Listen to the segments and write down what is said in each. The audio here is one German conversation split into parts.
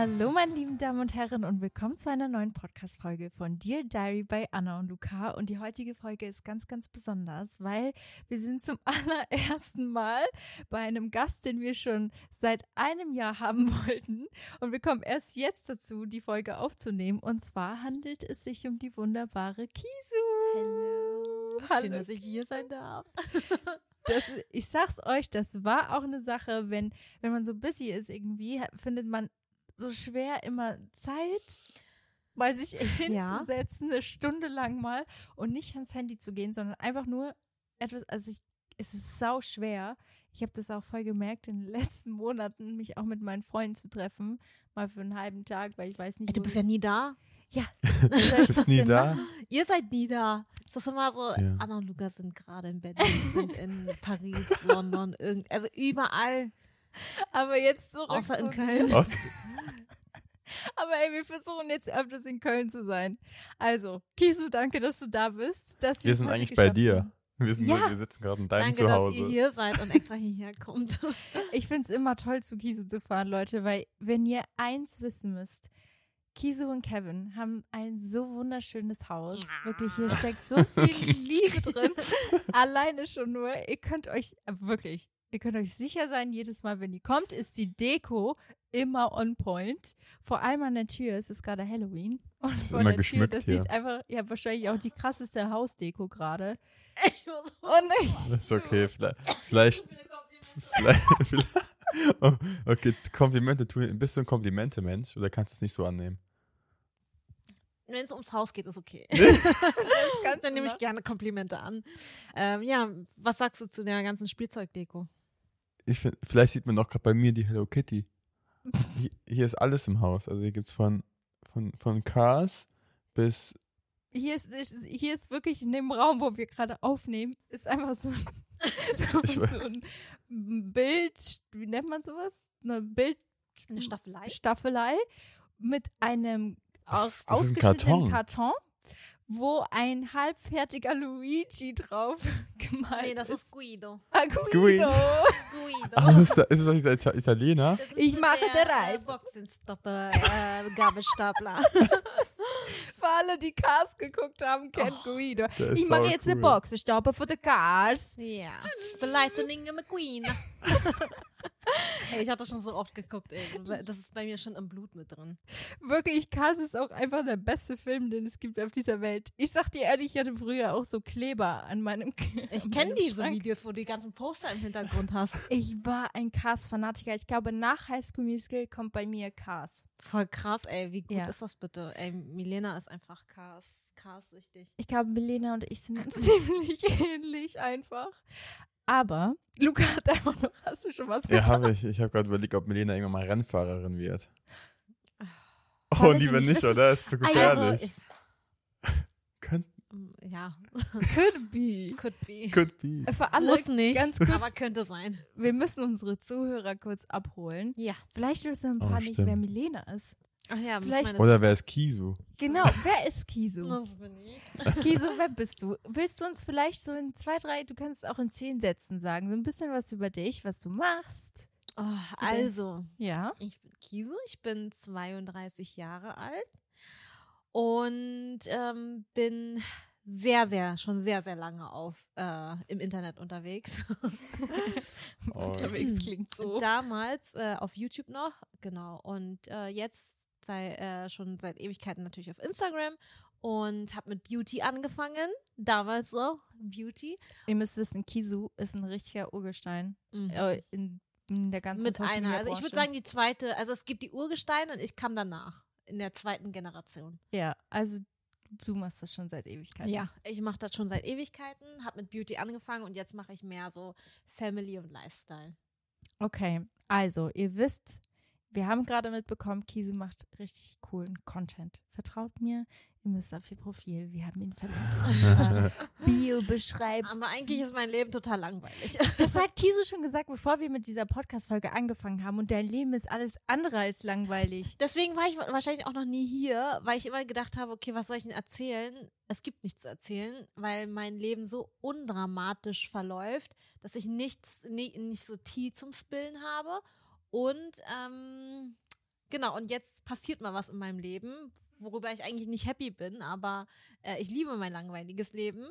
Hallo, meine lieben Damen und Herren, und willkommen zu einer neuen Podcast-Folge von Dear Diary bei Anna und Luca. Und die heutige Folge ist ganz, ganz besonders, weil wir sind zum allerersten Mal bei einem Gast, den wir schon seit einem Jahr haben wollten. Und wir kommen erst jetzt dazu, die Folge aufzunehmen. Und zwar handelt es sich um die wunderbare Kisu. Hallo. Hallo. Schön, dass ich hier sein darf. Das, ich sag's euch, das war auch eine Sache, wenn, wenn man so busy ist irgendwie, findet man so schwer immer Zeit, mal sich hinzusetzen, ja. eine Stunde lang mal und nicht ans Handy zu gehen, sondern einfach nur etwas, also ich, es ist sau schwer. Ich habe das auch voll gemerkt in den letzten Monaten, mich auch mit meinen Freunden zu treffen, mal für einen halben Tag, weil ich weiß nicht. Ey, du bist ja nie da. Ja. du bist nie da. Machen? Ihr seid nie da. Das ist immer so, ja. Anna und Lukas sind gerade in Berlin, sind in Paris, London, irgend, also überall. Aber jetzt zurück. Außer in Köln. Aber ey, wir versuchen jetzt öfters in Köln zu sein. Also, Kisu, danke, dass du da bist. Dass wir sind eigentlich bei dir. Haben. Wir, sind ja. wir sitzen gerade in deinem Danke, Zuhause. dass ihr hier seid und extra hierher kommt. ich finde es immer toll, zu Kisu zu fahren, Leute, weil wenn ihr eins wissen müsst, Kisu und Kevin haben ein so wunderschönes Haus. Wirklich, hier steckt so viel Liebe drin. Alleine schon nur. Ihr könnt euch wirklich, Ihr könnt euch sicher sein, jedes Mal, wenn ihr kommt, ist die Deko immer on point. Vor allem an der Tür, es ist gerade Halloween. Und ist vor immer der Tür, das hier. sieht einfach, ihr habt wahrscheinlich auch die krasseste Hausdeko gerade. nein. Das ist okay, vielleicht. Vielleicht. vielleicht, vielleicht oh, okay, Komplimente tun. Bist du ein Komplimente-Mensch oder kannst du es nicht so annehmen? Wenn es ums Haus geht, ist okay. Dann nehme ich gerne Komplimente an. Ähm, ja, was sagst du zu der ganzen Spielzeugdeko? Ich find, vielleicht sieht man auch gerade bei mir die Hello Kitty. Hier, hier, ist alles im Haus. Also hier gibt es von, von, von Cars bis. Hier ist, hier ist wirklich in dem Raum, wo wir gerade aufnehmen, ist einfach so, so, so ein Bild, wie nennt man sowas? Eine Bild. Eine Staffelei. Staffelei mit einem aus, ausgeschnittenen Karton. Karton wo ein halbfertiger Luigi drauf gemalt Nee, das ist. ist Guido. Ah, Guido. Guido. Guido. Ach, ist, das, ist das dieser Italiener? Das ist Ich so mache der, drei. Äh, Boxenstopper, äh, Gabelstapler. Für alle, die Cars geguckt haben, kennt Guido. der ist Ich mache jetzt cool. eine Boxenstopper für die Cars. Ja. The Lightning McQueen. ey, ich hatte schon so oft geguckt, ey. Das ist bei mir schon im Blut mit drin. Wirklich, Cars ist auch einfach der beste Film, den es gibt auf dieser Welt. Ich sag dir ehrlich, ich hatte früher auch so Kleber an meinem Ich kenne diese Schrank. Videos, wo du die ganzen Poster im Hintergrund hast. Ich war ein Cars-Fanatiker. Ich glaube, nach High School Musical kommt bei mir Cars. Voll krass, ey. Wie gut Ja. ist das bitte? Ey, Milena ist einfach Cars, Cars-süchtig. Ich glaube, Milena und ich sind uns ziemlich ähnlich einfach. Aber Luca hat einfach noch, hast du schon was Ja, gesagt? habe ich. Ich habe gerade überlegt, ob Melena irgendwann mal Rennfahrerin wird. Oh, Damit lieber nicht nicht, wissen- oder? Ist zu Ah, ja, gefährlich. Also, ich, Könnt, ja, Could be. could be. could be. Für alle Muss nicht, ganz kurz, aber könnte sein. wir müssen unsere Zuhörer kurz abholen. Ja. Vielleicht wissen ein Oh, paar nicht, stimmt. wer Milena ist. Ach ja, Vielleicht- Oder wer ist Kisu? Genau, wer ist Kisu? Das bin ich. Kisu, wer bist du? Willst du uns vielleicht so in zwei, drei, du kannst es auch in zehn Sätzen sagen, so ein bisschen was über dich, was du machst? Oh, also, Ja. ich bin Kisu, ich bin 32 Jahre alt und ähm, bin sehr, sehr, schon sehr, sehr lange auf äh, im Internet unterwegs. Oh. Unterwegs klingt so. Damals äh, auf YouTube noch, genau. Und äh, jetzt sei, äh, schon seit Ewigkeiten natürlich auf Instagram und habe mit Beauty angefangen. Damals so, Beauty. Ihr müsst wissen, Kisu ist ein richtiger Urgestein Mhm. äh, in, in der ganzen mit Social einer. Also ich würde sagen, die zweite, also es gibt die Urgesteine und ich kam danach. In der zweiten Generation. Ja, also du machst das schon seit Ewigkeiten. Ich mache das schon seit Ewigkeiten, habe mit Beauty angefangen und jetzt mache ich mehr so Family und Lifestyle. Okay, also ihr wisst, wir haben gerade mitbekommen, Kisu macht richtig coolen Content. Vertraut mir, ihr müsst auf ihr Profil. Wir haben ihn verlinkt in unserer Bio-Beschreibung. Aber eigentlich ist mein Leben total langweilig. Das hat Kisu schon gesagt, bevor wir mit dieser Podcast-Folge angefangen haben. Und dein Leben ist alles andere als langweilig. Deswegen war ich wahrscheinlich auch noch nie hier, weil ich immer gedacht habe, okay, was soll ich denn erzählen? Es gibt nichts zu erzählen, weil mein Leben so undramatisch verläuft, dass ich nichts, nie, nicht so Tee zum Spillen habe. Und ähm, genau, und jetzt passiert mal was in meinem Leben, worüber ich eigentlich nicht happy bin, aber äh, ich liebe mein langweiliges Leben.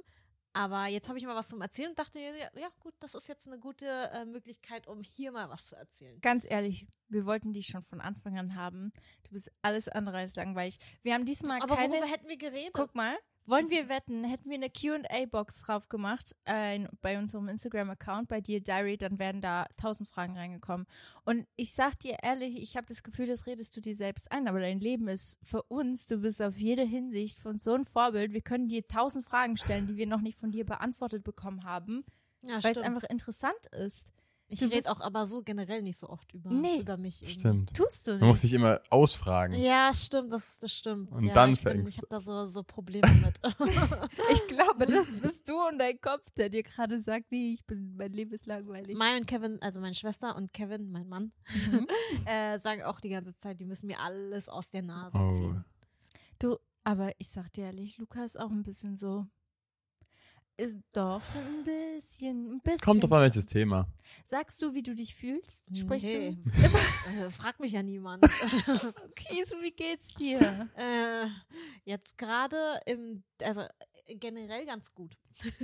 Aber jetzt habe ich mal was zum Erzählen und dachte mir, ja, gut, das ist jetzt eine gute äh, Möglichkeit, um hier mal was zu erzählen. Ganz ehrlich, wir wollten dich schon von Anfang an haben. Du bist alles andere als langweilig. Wir haben diesmal Aber keine. worüber hätten wir geredet? Guck mal, wollen wir wetten? Hätten wir eine QA-Box drauf gemacht äh, bei unserem Instagram-Account, bei dir Diary, dann wären da tausend Fragen reingekommen. Und ich sag dir ehrlich, ich habe das Gefühl, das redest du dir selbst ein, aber dein Leben ist für uns, du bist auf jede Hinsicht uns so ein Vorbild. Wir können dir tausend Fragen stellen, die wir noch nicht von dir beantwortet bekommen haben, ja, weil es einfach interessant ist. Ich rede auch aber so generell nicht so oft über, Nee. über mich. Irgendwie. Stimmt. Tust du Man muss nicht. sich immer ausfragen. Ja, stimmt, das, das stimmt. Und ja, dann ich bin, fängst Ich habe da so, so Probleme mit. Ich glaube, das bist du und dein Kopf, der dir gerade sagt, nee, ich bin, mein Leben ist langweilig. mein und Kevin, also meine Schwester und Kevin, mein Mann, Mhm. äh, sagen auch die ganze Zeit, die müssen mir alles aus der Nase Oh. ziehen. Du, aber ich sag dir ehrlich, Luca ist auch ein bisschen so. Ist doch schon ein bisschen, ein bisschen. Kommt drauf an, schon. welches Thema. Sagst du, wie du dich fühlst? Sprichst Nee. du? äh, fragt mich ja niemand. Okay, so wie geht's dir? äh, jetzt gerade im, also generell ganz gut.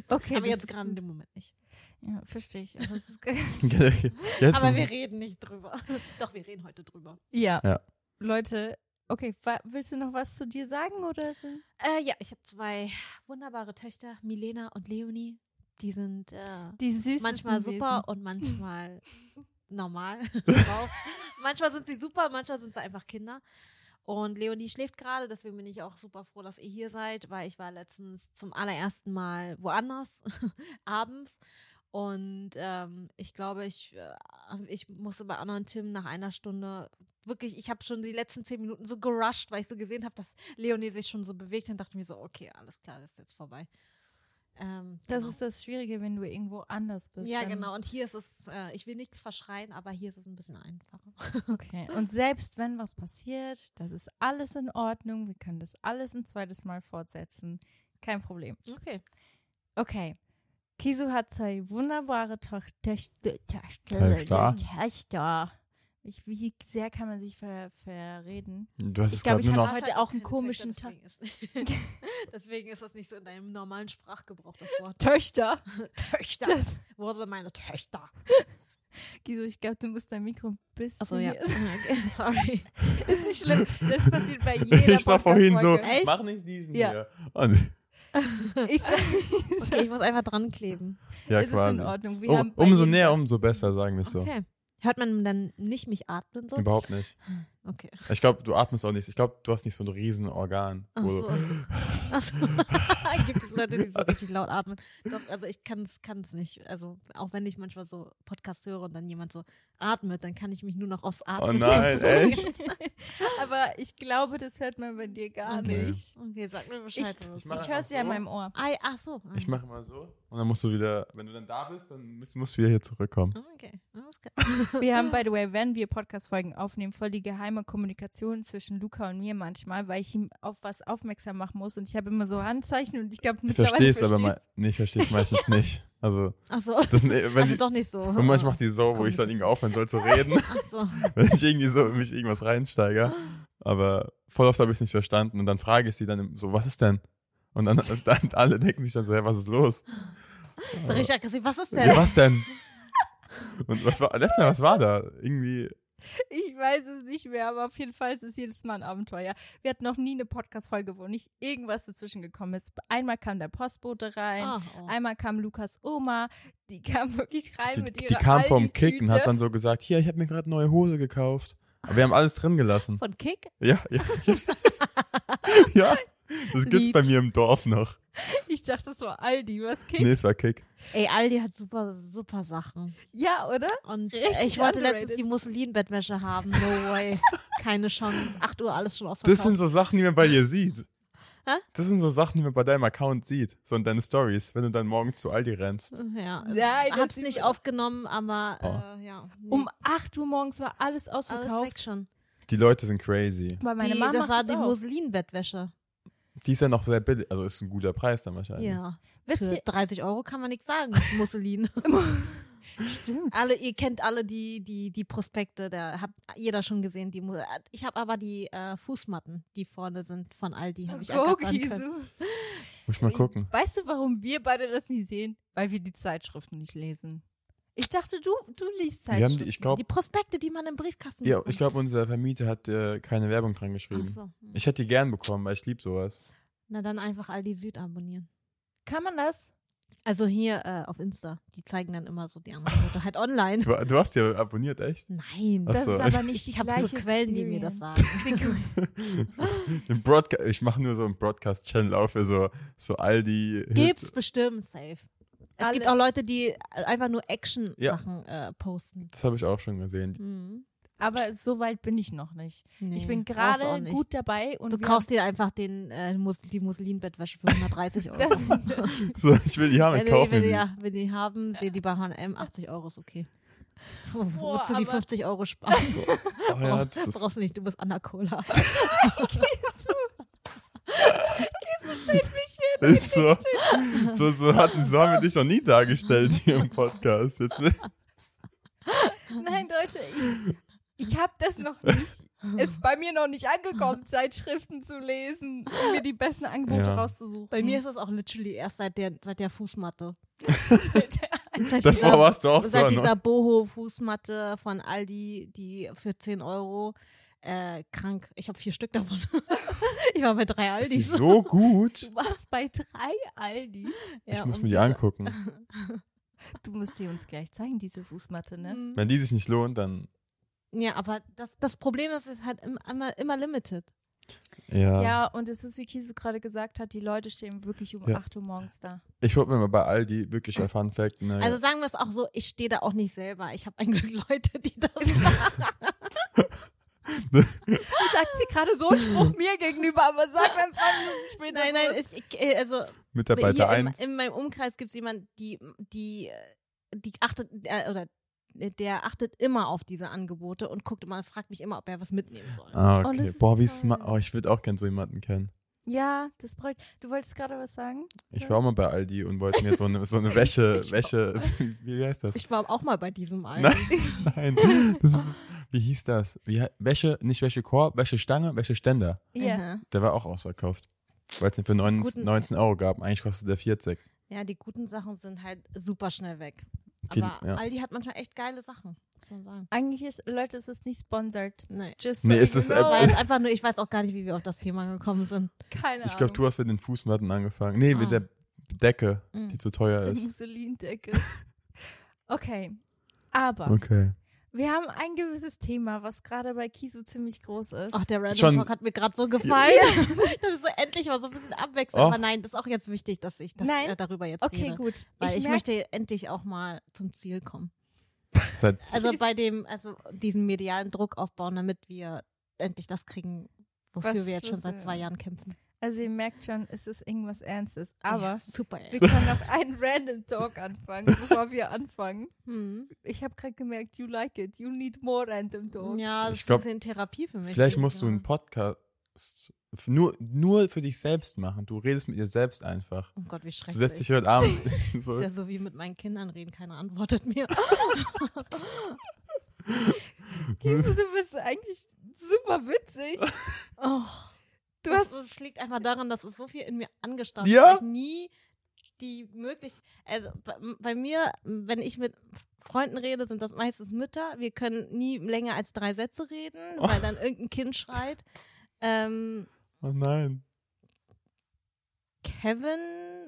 Okay, aber jetzt gerade in dem Moment nicht. Ja, verstehe ich. Aber Aber wir reden nicht drüber. Doch, wir reden heute drüber. ja. Ja. Leute, okay, willst du noch was zu dir sagen oder? Äh, ja, ich habe zwei wunderbare Töchter, Milena und Leonie. Die sind äh, Die manchmal super und manchmal normal manchmal sind sie super, manchmal sind sie einfach Kinder. Und Leonie schläft gerade, deswegen bin ich auch super froh, dass ihr hier seid, weil ich war letztens zum allerersten Mal woanders, abends. Und ähm, ich glaube, ich, äh, ich musste bei Anna und Tim nach einer Stunde wirklich, ich habe schon die letzten zehn Minuten so gerusht, weil ich so gesehen habe, dass Leonie sich schon so bewegt und dachte mir so, okay, alles klar, das ist jetzt vorbei. Ähm, Das genau. ist das Schwierige, wenn du irgendwo anders bist. Ja, genau. Und hier ist es, äh, ich will nichts verschreien, aber hier ist es ein bisschen einfacher. Okay. Und selbst wenn was passiert, das ist alles in Ordnung. Wir können das alles ein zweites Mal fortsetzen. kein Problem. Okay. Okay. Kisu hat zwei wunderbare Töchter. Klar. Töchter. Ich, wie sehr kann man sich ver verreden? Du hast Ich es glaub, gerade ich noch. heute auch einen komischen Tag. Deswegen, ist- deswegen ist das nicht so in deinem normalen Sprachgebrauch, das Wort. Töchter. Töchter. Das, Wo sind meine Töchter? Kisu, ich glaube, du musst dein Mikro ein bisschen. Achso, ja. Okay, sorry. Ist nicht schlimm. Das passiert bei jeder Ich war vorhin so, Podcast-Folge. Echt? mach nicht diesen Ja. hier. Und, Ich Okay, ich muss einfach dran kleben. ja, es ist quasi. in Ordnung. Wir Um, haben bei umso jedem näher, umso besser, sagen wir es so. Okay. Hört man dann nicht mich atmen so? Überhaupt nicht. Okay. Ich glaube, du atmest auch nicht. Ich glaube, du hast nicht so ein riesen Organ. Ach so. Ach so. Gibt es Leute, die so richtig laut atmen? Doch, also ich kann es nicht. Also auch wenn ich manchmal so Podcasts höre und dann jemand so atmet, dann kann ich mich nur noch aufs Atmen. Oh nein, echt? Aber ich glaube, das hört man bei dir gar Okay. nicht. Okay, sag mir Bescheid. Ich- was ich Ich höre es ja in meinem Ohr. Ei, ach so. Ich mache mal so. Und dann musst du wieder, wenn du dann da bist, dann musst, musst du wieder hier zurückkommen. Okay, alles klar. Wir haben, by the way, wenn wir Podcast-Folgen aufnehmen, voll die geheime Kommunikation zwischen Luca und mir manchmal, weil ich ihm auf was aufmerksam machen muss und ich habe immer so Handzeichen und ich glaube, Ich mittlerweile verstehe es aber mal. verstehst Nee, ich verstehe es meistens nicht. Also, Ach so. das sind, wenn Also sie, doch nicht so. und manchmal macht die so, wo ich dann irgendwie aufhören soll zu reden, Ach so. wenn ich irgendwie so in mich irgendwas reinsteige. Aber voll oft habe ich es nicht verstanden und dann frage ich sie dann so, was ist denn? Und dann, und dann alle denken sich dann so, hey, was ist los? So richtig aggressiv. Was ist Ja, denn? was denn? Und was war, letztes Mal, was war da? Irgendwie, Ich weiß es nicht mehr, aber auf jeden Fall ist es jedes Mal ein Abenteuer. Wir hatten noch nie eine Podcast-Folge, wo nicht irgendwas dazwischen gekommen ist. Einmal kam der Postbote rein, Ach, oh. einmal kam Lukas Oma, die kam wirklich rein die, mit die ihrer kam vom Aldi-Tüte. Kicken, hat dann so gesagt, hier, ich habe mir gerade neue Hose gekauft. Aber wir haben alles drin gelassen. Von Kick? Ja, ja. ja, das gibt's bei Lieb's. mir im Dorf noch. Ich dachte, das war Aldi, was Kick? Nee, es war Kick. Ey, Aldi hat super, super Sachen. Ja, oder? Und Richtig ich wollte letztens underrated. die Musselin-Bettwäsche haben. No way. Keine Chance. 8 Uhr alles schon Das ausverkauft. sind so Sachen, die man bei dir sieht. Hä? Das sind so Sachen, die man bei deinem Account sieht. So in deinen Stories, wenn du dann morgens zu Aldi rennst. ja. Nein, das Hab's nicht aufgenommen, aber Oh. äh, ja. Nee. Um 8 Uhr morgens war alles alles ausverkauft. weg schon. Die Leute sind crazy. Weil meine die, Mama das macht war die auch. Musselin-Bettwäsche. Die ist ja noch sehr billig, also ist ein guter Preis dann wahrscheinlich. Ja. Wisst ihr, 30 Euro kann man nichts sagen. Musselin. stimmt. alle, ihr kennt alle die, die, die Prospekte, da hat jeder schon gesehen. Die ich habe aber die äh, Fußmatten, die vorne sind von Aldi, habe ich Oh, ergattern können. Kisu. Muss ich mal gucken. Weißt du, warum wir beide das nie sehen? Weil wir die Zeitschriften nicht lesen. Ich dachte, du, du liest Zeitschriften. die, ich glaube, Die Prospekte, die man im Briefkasten ja, bekommt. ich glaube, unser Vermieter hat äh, keine Werbung dran Ach geschrieben. so. Ich hätte die gern bekommen, weil ich liebe sowas. Na dann einfach Aldi Süd abonnieren. Kann man das? Also hier äh, auf Insta, die zeigen dann immer so die Angebote, halt online. Du, du hast ja abonniert, echt? Nein, Ach Das so. ist aber nicht die ich habe so Quellen, die mir das Experience. sagen. Ich mache nur so einen Broadcast-Channel auf für so, so Aldi. Gibt's bestimmt safe. Es Alle- gibt auch Leute, die einfach nur Action-Sachen äh, posten. Das habe ich auch schon gesehen. Mhm. Aber so weit bin ich noch nicht. Nee, ich bin brauchst du auch gerade nicht. gut dabei und Du kaufst dir einfach den, äh, Mus die Musselin-Bettwäsche für 130 Euro. Das, So, ich will die haben, wenn, ich kaufe die, ja, wenn die haben, sehen die bei H&M 80 Euro ist okay. Wo, Boah, wozu die aber- 50 Euro sparen? Oh, ja, das ist, Brauchst du nicht, du bist Anna Cola. Kisu. Kisu steht mich hier. ist so, so, so, hatten, so haben wir dich noch nie dargestellt hier im Podcast. Jetzt, Nein, Leute, ich, ich habe das noch nicht. Ist bei mir noch nicht angekommen, Zeitschriften zu lesen und mir die besten Angebote Ja. rauszusuchen. Bei mir ist es auch literally erst seit der, seit der Fußmatte. ist Seit davor warst du auch so. seit Ne? dieser Boho-Fußmatte von Aldi, die für 10 Euro, äh, krank. Ich habe vier Stück davon. ich war bei drei Aldis. ist so gut. Du warst bei drei Aldis. Ja, ich muss mir die diese- angucken. Du musst die uns gleich zeigen, diese Fußmatte, ne? Mhm. Wenn die sich nicht lohnt, dann Ja, aber das, das Problem ist, es ist halt im- immer, immer limited. ja. Ja, und es ist, wie Kisu gerade gesagt hat, die Leute stehen wirklich um Ja. 8 Uhr morgens da. Ich wollte mir mal bei Aldi wirklich ein Fun Fact. Ne, Also sagen wir es auch so, ich stehe da auch nicht selber. Ich habe eigentlich Leute, die das machen. Sagt sie gerade so einen Spruch mir gegenüber, aber sagt dann zwei Minuten später. Nein, nein, ich, ich, äh, also Mitarbeiter hier in, 1. in meinem Umkreis gibt es jemanden, die, die, äh, die achtet, äh, oder der achtet immer auf diese Angebote und guckt immer, fragt mich immer, ob er was mitnehmen soll. Ah, Oh, okay. ist Boah, wie smart. Oh, ich würde auch gern so jemanden kennen. Ja, das bräuchte. Du wolltest gerade was sagen? Ich war auch mal bei Aldi und wollte mir so eine, so eine Wäsche, Wäsche, wie heißt das? Ich war auch mal bei diesem Aldi. Nein, nein. Das ist, wie hieß das? Wie, Wäsche, nicht Wäschekorb, Wäschestange, Wäscheständer. Ja. Aha. Der war auch ausverkauft. Weil es den für 19, guten- 19 Euro gab. Eigentlich kostet der 40. Ja, die guten Sachen sind halt super schnell weg. Die- Aber ja. Aldi hat manchmal echt geile Sachen, muss man sagen. Eigentlich ist, Leute, es ist nicht sponsored. Nee. Just Nee, so es ist- know. Jetzt einfach nur, ich weiß auch gar nicht, wie wir auf das Thema gekommen sind. Keine Ich Ahnung. glaube, du hast mit den Fußmatten angefangen. Nee, mit Ah. der Decke, Mhm. die zu teuer ist. Musselindecke. okay. Aber Okay. Wir haben ein gewisses Thema, was gerade bei Kisu ziemlich groß ist. Ach, der Random Schon- Talk hat mir gerade so gefallen. das ist so endlich mal so ein bisschen abwechselnd. Oh. Aber nein, das ist auch jetzt wichtig, dass ich das, äh, darüber jetzt okay, rede. gut. Weil ich, merk- möchte endlich auch mal zum Ziel kommen. Seit, Also bei dem, also diesen medialen Druck aufbauen, damit wir endlich das kriegen, wofür Was- wir jetzt schon seit zwei Jahren kämpfen. Also ihr merkt schon, es ist irgendwas Ernstes. Aber ja, super. Ey. wir können noch einen Random Talk anfangen, bevor wir anfangen. Hm. Ich habe gerade gemerkt, you like it. You need more Random Talks. Ja, das Ich ist glaub, ein bisschen Therapie für mich. vielleicht musst du Jahr. einen Podcast nur, nur für dich selbst machen. Du redest mit dir selbst einfach. Oh Gott, wie Du schrecklich. setzt dich heute Abend Das so. ist ja so wie mit meinen Kindern reden, keiner antwortet mir. Kisu, du bist eigentlich super witzig. Oh, Du das, hast das liegt einfach daran, dass es so viel in mir angestaut Ja? dass ich nie die Möglichkeit, also bei, bei mir, wenn ich mit Freunden rede, sind das meistens Mütter. Wir können nie länger als drei Sätze reden, Oh. weil dann irgendein Kind schreit. Ähm, Oh nein. Kevin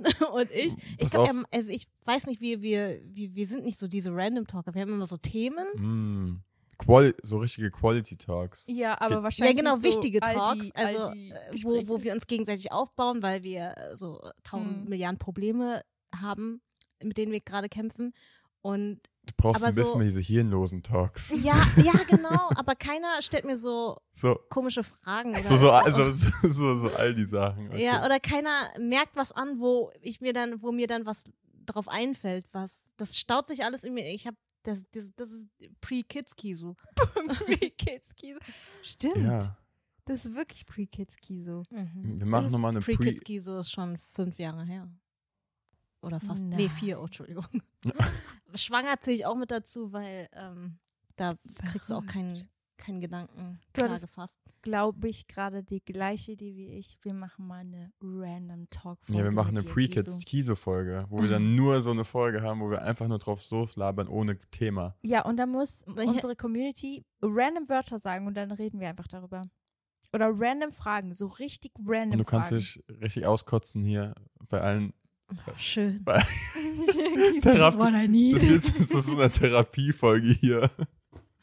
und ich. Ich glaube, also ich weiß nicht, wir, wir, wir, wir sind nicht so diese Random Talker. Wir haben immer so Themen. Mm. Quali so richtige Quality Talks. ja, aber wahrscheinlich Ja, genau, so wichtige Talks, also Aldi äh, wo, wo wir uns gegenseitig aufbauen, weil wir äh, so tausend Mhm. Milliarden Probleme haben, mit denen wir gerade kämpfen. Und Du brauchst Aber ein bisschen so- diese hirnlosen Talks. ja, ja, genau, aber keiner stellt mir so So, komische Fragen. Oder so, so, also, so, so, so all die Sachen. Okay. Ja, oder keiner merkt was an, wo ich mir dann, wo mir dann was drauf einfällt, was. Das staut sich alles in mir. Ich habe das, das, das ist Pre-Kids-Kisu. Pre-Kids Kiso. Stimmt. ja. Das ist wirklich Pre-Kids Kiso. Mhm. Wir machen nochmal eine Pre... Pre-Kids-Kisu ist schon fünf Jahre her. Oder fast. Nein. Nee, vier, oh, Entschuldigung. Schwanger zähle ich auch mit dazu, weil ähm, da kriegst du auch keinen Verrückt. Keinen Gedanken Du klar hattest- gefasst. Glaube ich gerade die gleiche Idee wie ich. Wir machen mal eine Random Talk Folge. Ja, wir machen eine dir, Pre-Kids Kiso. Kiso-Folge, wo wir dann nur so eine Folge haben, wo wir einfach nur drauf so labern ohne Thema. Ja, und da muss unsere Community random Wörter sagen und dann reden wir einfach darüber. Oder random Fragen, so richtig random Und du kannst Fragen. dich richtig auskotzen hier bei allen. Schön. Bei That's Therapie. Das das ist so eine Therapiefolge hier.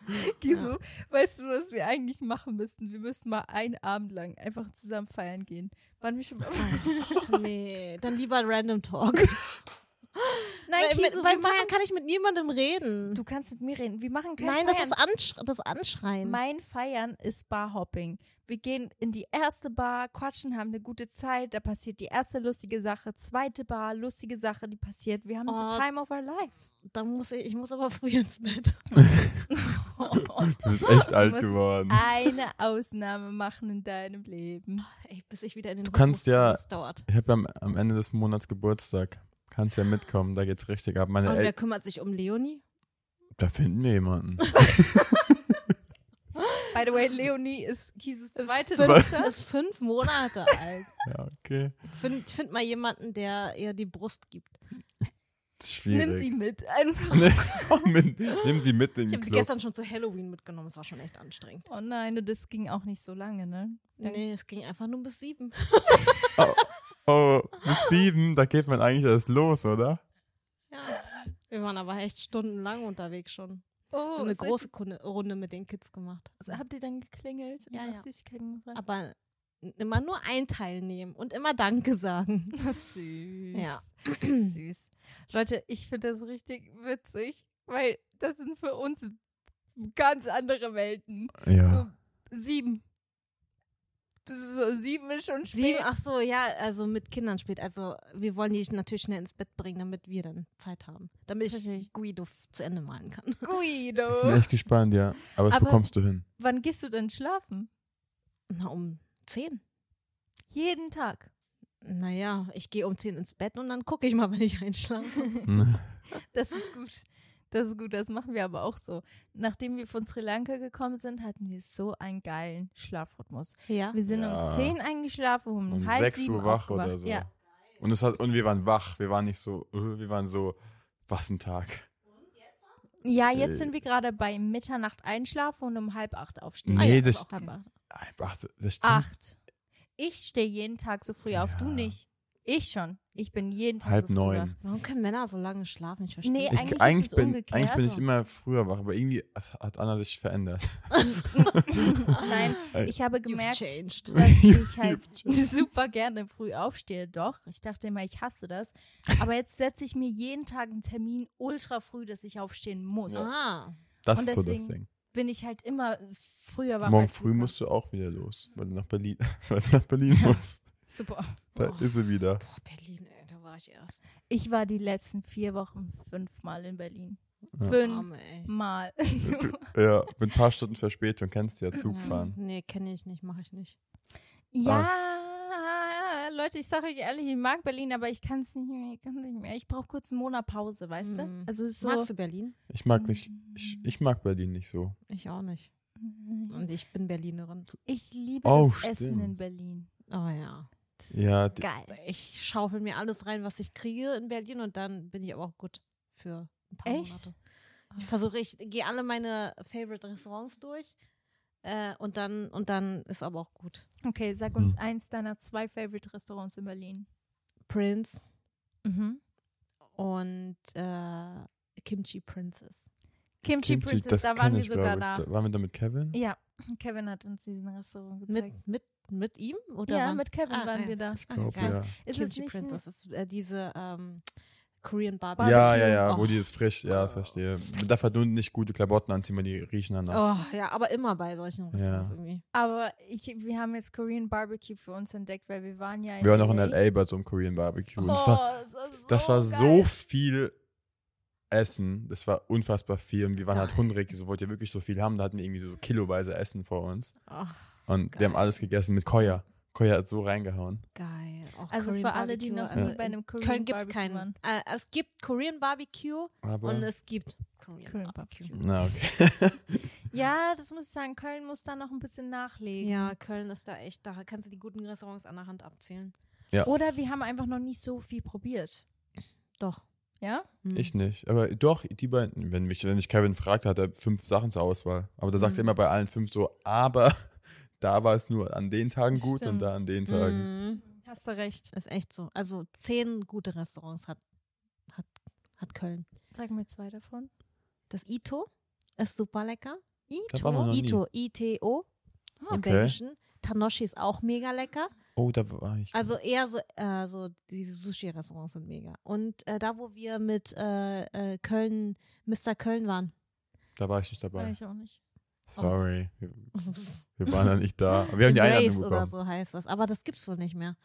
Kiso, weißt du, was wir eigentlich machen müssten? Wir müssten mal einen Abend lang einfach zusammen feiern gehen. Waren wir schon mal? Ach, nee, dann lieber Random Talk. Nein, Weil Kiso, beim Feiern kann ich mit niemandem reden. du kannst mit mir reden. Wir machen kein Nein, das Feiern. ist Ansch das Anschreien. Mein Feiern ist Barhopping. Wir gehen in die erste Bar, quatschen, haben eine gute Zeit. Da passiert die erste lustige Sache. Zweite Bar, lustige Sache, die passiert. Wir haben Oh. the time of our life. Dann muss ich, ich muss aber früh ins Bett. Du bist echt alt geworden. Eine Ausnahme machen in deinem Leben. Ey, bis ich wieder in den Du kannst ja- dauert. Ich habe am, am Ende des Monats Geburtstag. Kannst ja mitkommen, da geht's richtig ab. Meine Und wer El kümmert sich um Leonie? da finden wir jemanden. By the way, Leonie ist Kisus zweite fünf, Tochter. ist fünf Monate alt. Ja, okay. Ich finde ich find mal jemanden, der ihr die Brust gibt. Ist schwierig. Nimm sie mit. Einfach. Nimm sie mit in Ich den habe sie gestern schon zu Halloween mitgenommen. Es war schon echt anstrengend. Oh nein, das ging auch nicht so lange, ne? Nee, es ging einfach nur bis sieben. Oh, mit sieben, da geht man eigentlich erst los, oder? Ja. Wir waren aber echt stundenlang unterwegs schon. Oh, eine große Kunde, Runde mit den Kids gemacht. Habt ihr dann geklingelt? Ja, ja. Aber immer nur ein teilnehmen und immer Danke sagen. Süß. Ja. Süß. Leute, ich finde das richtig witzig, weil das sind für uns ganz andere Welten. Ja. So sieben. Das ist so, sieben ist schon spät. Sieben, ach so, ja, also mit Kindern spät. Also wir wollen die natürlich schnell ins Bett bringen, damit wir dann Zeit haben. Damit ich. Guido zu Ende malen kann. Guido. Ich bin echt gespannt, ja. Aber das Aber- bekommst du hin. Wann gehst du denn schlafen? Na, um zehn. Jeden Tag. Naja, ich gehe um 10 ins Bett und dann gucke ich mal, wenn ich einschlafe. Das ist gut. Das ist gut, das machen wir aber auch so. Nachdem wir von Sri Lanka gekommen sind, hatten wir so einen geilen Schlafrhythmus. Ja. Wir sind Ja. um 10 eingeschlafen, um, Um halb 6 sieben Uhr wach aufgewacht. oder so. Ja. Und, es hat, und wir waren wach. Wir waren nicht so, äh, wir waren so, was ein Tag. ja, jetzt Äh. sind wir gerade bei Mitternacht einschlafen und um halb acht aufstehen. Nee, ja, das, auch Halb acht. Ach, das stimmt. acht. Ich stehe jeden Tag so früh auf, du nicht. Ich schon. Ich bin jeden Tag Halb so früh neun. wach. Warum können Männer so lange schlafen? Ich verstehe Nee, Ich, eigentlich eigentlich, bin, umgekehrt. eigentlich bin ich So. immer früher wach, aber irgendwie hat Anna sich verändert. Nein, Ey. ich habe gemerkt, dass ich halt super gerne früh aufstehe. Doch, ich dachte immer, ich hasse das. Aber jetzt setze ich mir jeden Tag einen Termin ultra früh, dass ich aufstehen muss. Ah. Das Und ist so das deswegen Ding. Bin ich halt immer früher wach. Morgen früh musst du auch wieder los, weil du nach Berlin, weil du nach Berlin musst. Super. Da Oh. ist sie wieder. Boah, Berlin, ey, da war ich erst. Ich war die letzten vier Wochen fünfmal in Berlin. Ja. Fünfmal. Du, ja, mit ein paar Stunden Verspätung kennst du ja Zug Mhm. fahren. Nee, kenne ich nicht, mache ich nicht. ja, Leute, ich sage euch ehrlich, ich mag Berlin, aber ich kann es nicht mehr. Ich, nicht mehr. ich brauche kurz einen Monat Pause, weißt du? Mhm. Also es ist so. Magst du Berlin? Ich mag nicht, ich, ich mag Berlin nicht so. Ich auch nicht. Und ich bin Berlinerin. Ich liebe Oh, das Essen in stimmt. Berlin. Oh ja. Das ist Ja, die- geil. Ich schaufel mir alles rein, was ich kriege in Berlin und dann bin ich aber auch gut für ein paar Echt? Monate. Ich versuche, ich gehe alle meine Favorite Restaurants durch äh, und dann und dann ist aber auch gut. Okay, sag uns Hm. eins deiner zwei Favorite Restaurants in Berlin. Prince Mhm. und äh, Kimchi Princess. Kimchi, Kimchi, Princess, da waren wir sogar ich. Da waren wir da mit Kevin? Ja, Kevin hat uns diesen Restaurant gezeigt. mit, mit ihm? Oder ja, mit Kevin Ah, waren ja. wir da. Ich glaube, geil. ja. Ist es Kimchi nicht ein, Princess ist äh, diese ähm, Korean Ja, Barbecue. ja, ja, wo Oh. die ist frisch, ja, verstehe. Man darf halt nur nicht gute Klamotten anziehen, weil die riechen danach. Oh, ja, aber immer bei solchen Restaurants Ja. irgendwie. aber ich, wir haben jetzt Korean Barbecue für uns entdeckt, weil wir waren ja in Wir waren auch in LA. Bei so einem Korean Barbecue. Und Oh, das war, es war so das war geil. so viel Essen. Das war unfassbar viel. Und wir waren halt hungrig. So wollte ja wirklich so viel haben. Da hatten wir irgendwie so kiloweise Essen vor uns. Oh, Und wir haben Geil. alles gegessen mit Koya. Koya hat so reingehauen. geil. Auch Also Korean für alle, die noch Also nie bei einem in Korean Köln gibt es Barbecue keinen. Äh, es gibt Korean Barbecue Aber. und es gibt Korean, Korean Barbecue. Barbecue. na, okay. Ja, das muss ich sagen, Köln muss da noch ein bisschen nachlegen. Ja, Köln ist da echt, da kannst du die guten Restaurants an der Hand abzählen. Oder wir haben einfach noch nicht so viel probiert. Doch. Ja? Hm. Ich nicht. Aber doch, die beiden, wenn mich, wenn ich Kevin fragt, hat er fünf Sachen zur Auswahl. Aber da sagt er Mhm. immer bei allen fünf so, aber da war es nur an den Tagen gut und Stimmt. da an den Tagen. Mhm. Hast du recht. Ist echt so. Also zehn gute Restaurants hat, hat, hat Köln. Sag mir zwei davon. Das Ito ist super lecker. Da waren wir noch nie. Ito, I-T-O im Okay. Belgischen. Tanoshi ist auch mega lecker. Oh, da war ich. Also eher so, äh, so diese Sushi-Restaurants sind mega. Und äh, da, wo wir mit äh, äh, Köln, Mr. Köln waren. da war ich nicht War dabei. ich auch nicht. Sorry. Wir, wir waren ja nicht da. Aber wir haben die Einladung Embrace oder bekommen. so heißt das. Aber das gibt's wohl nicht mehr.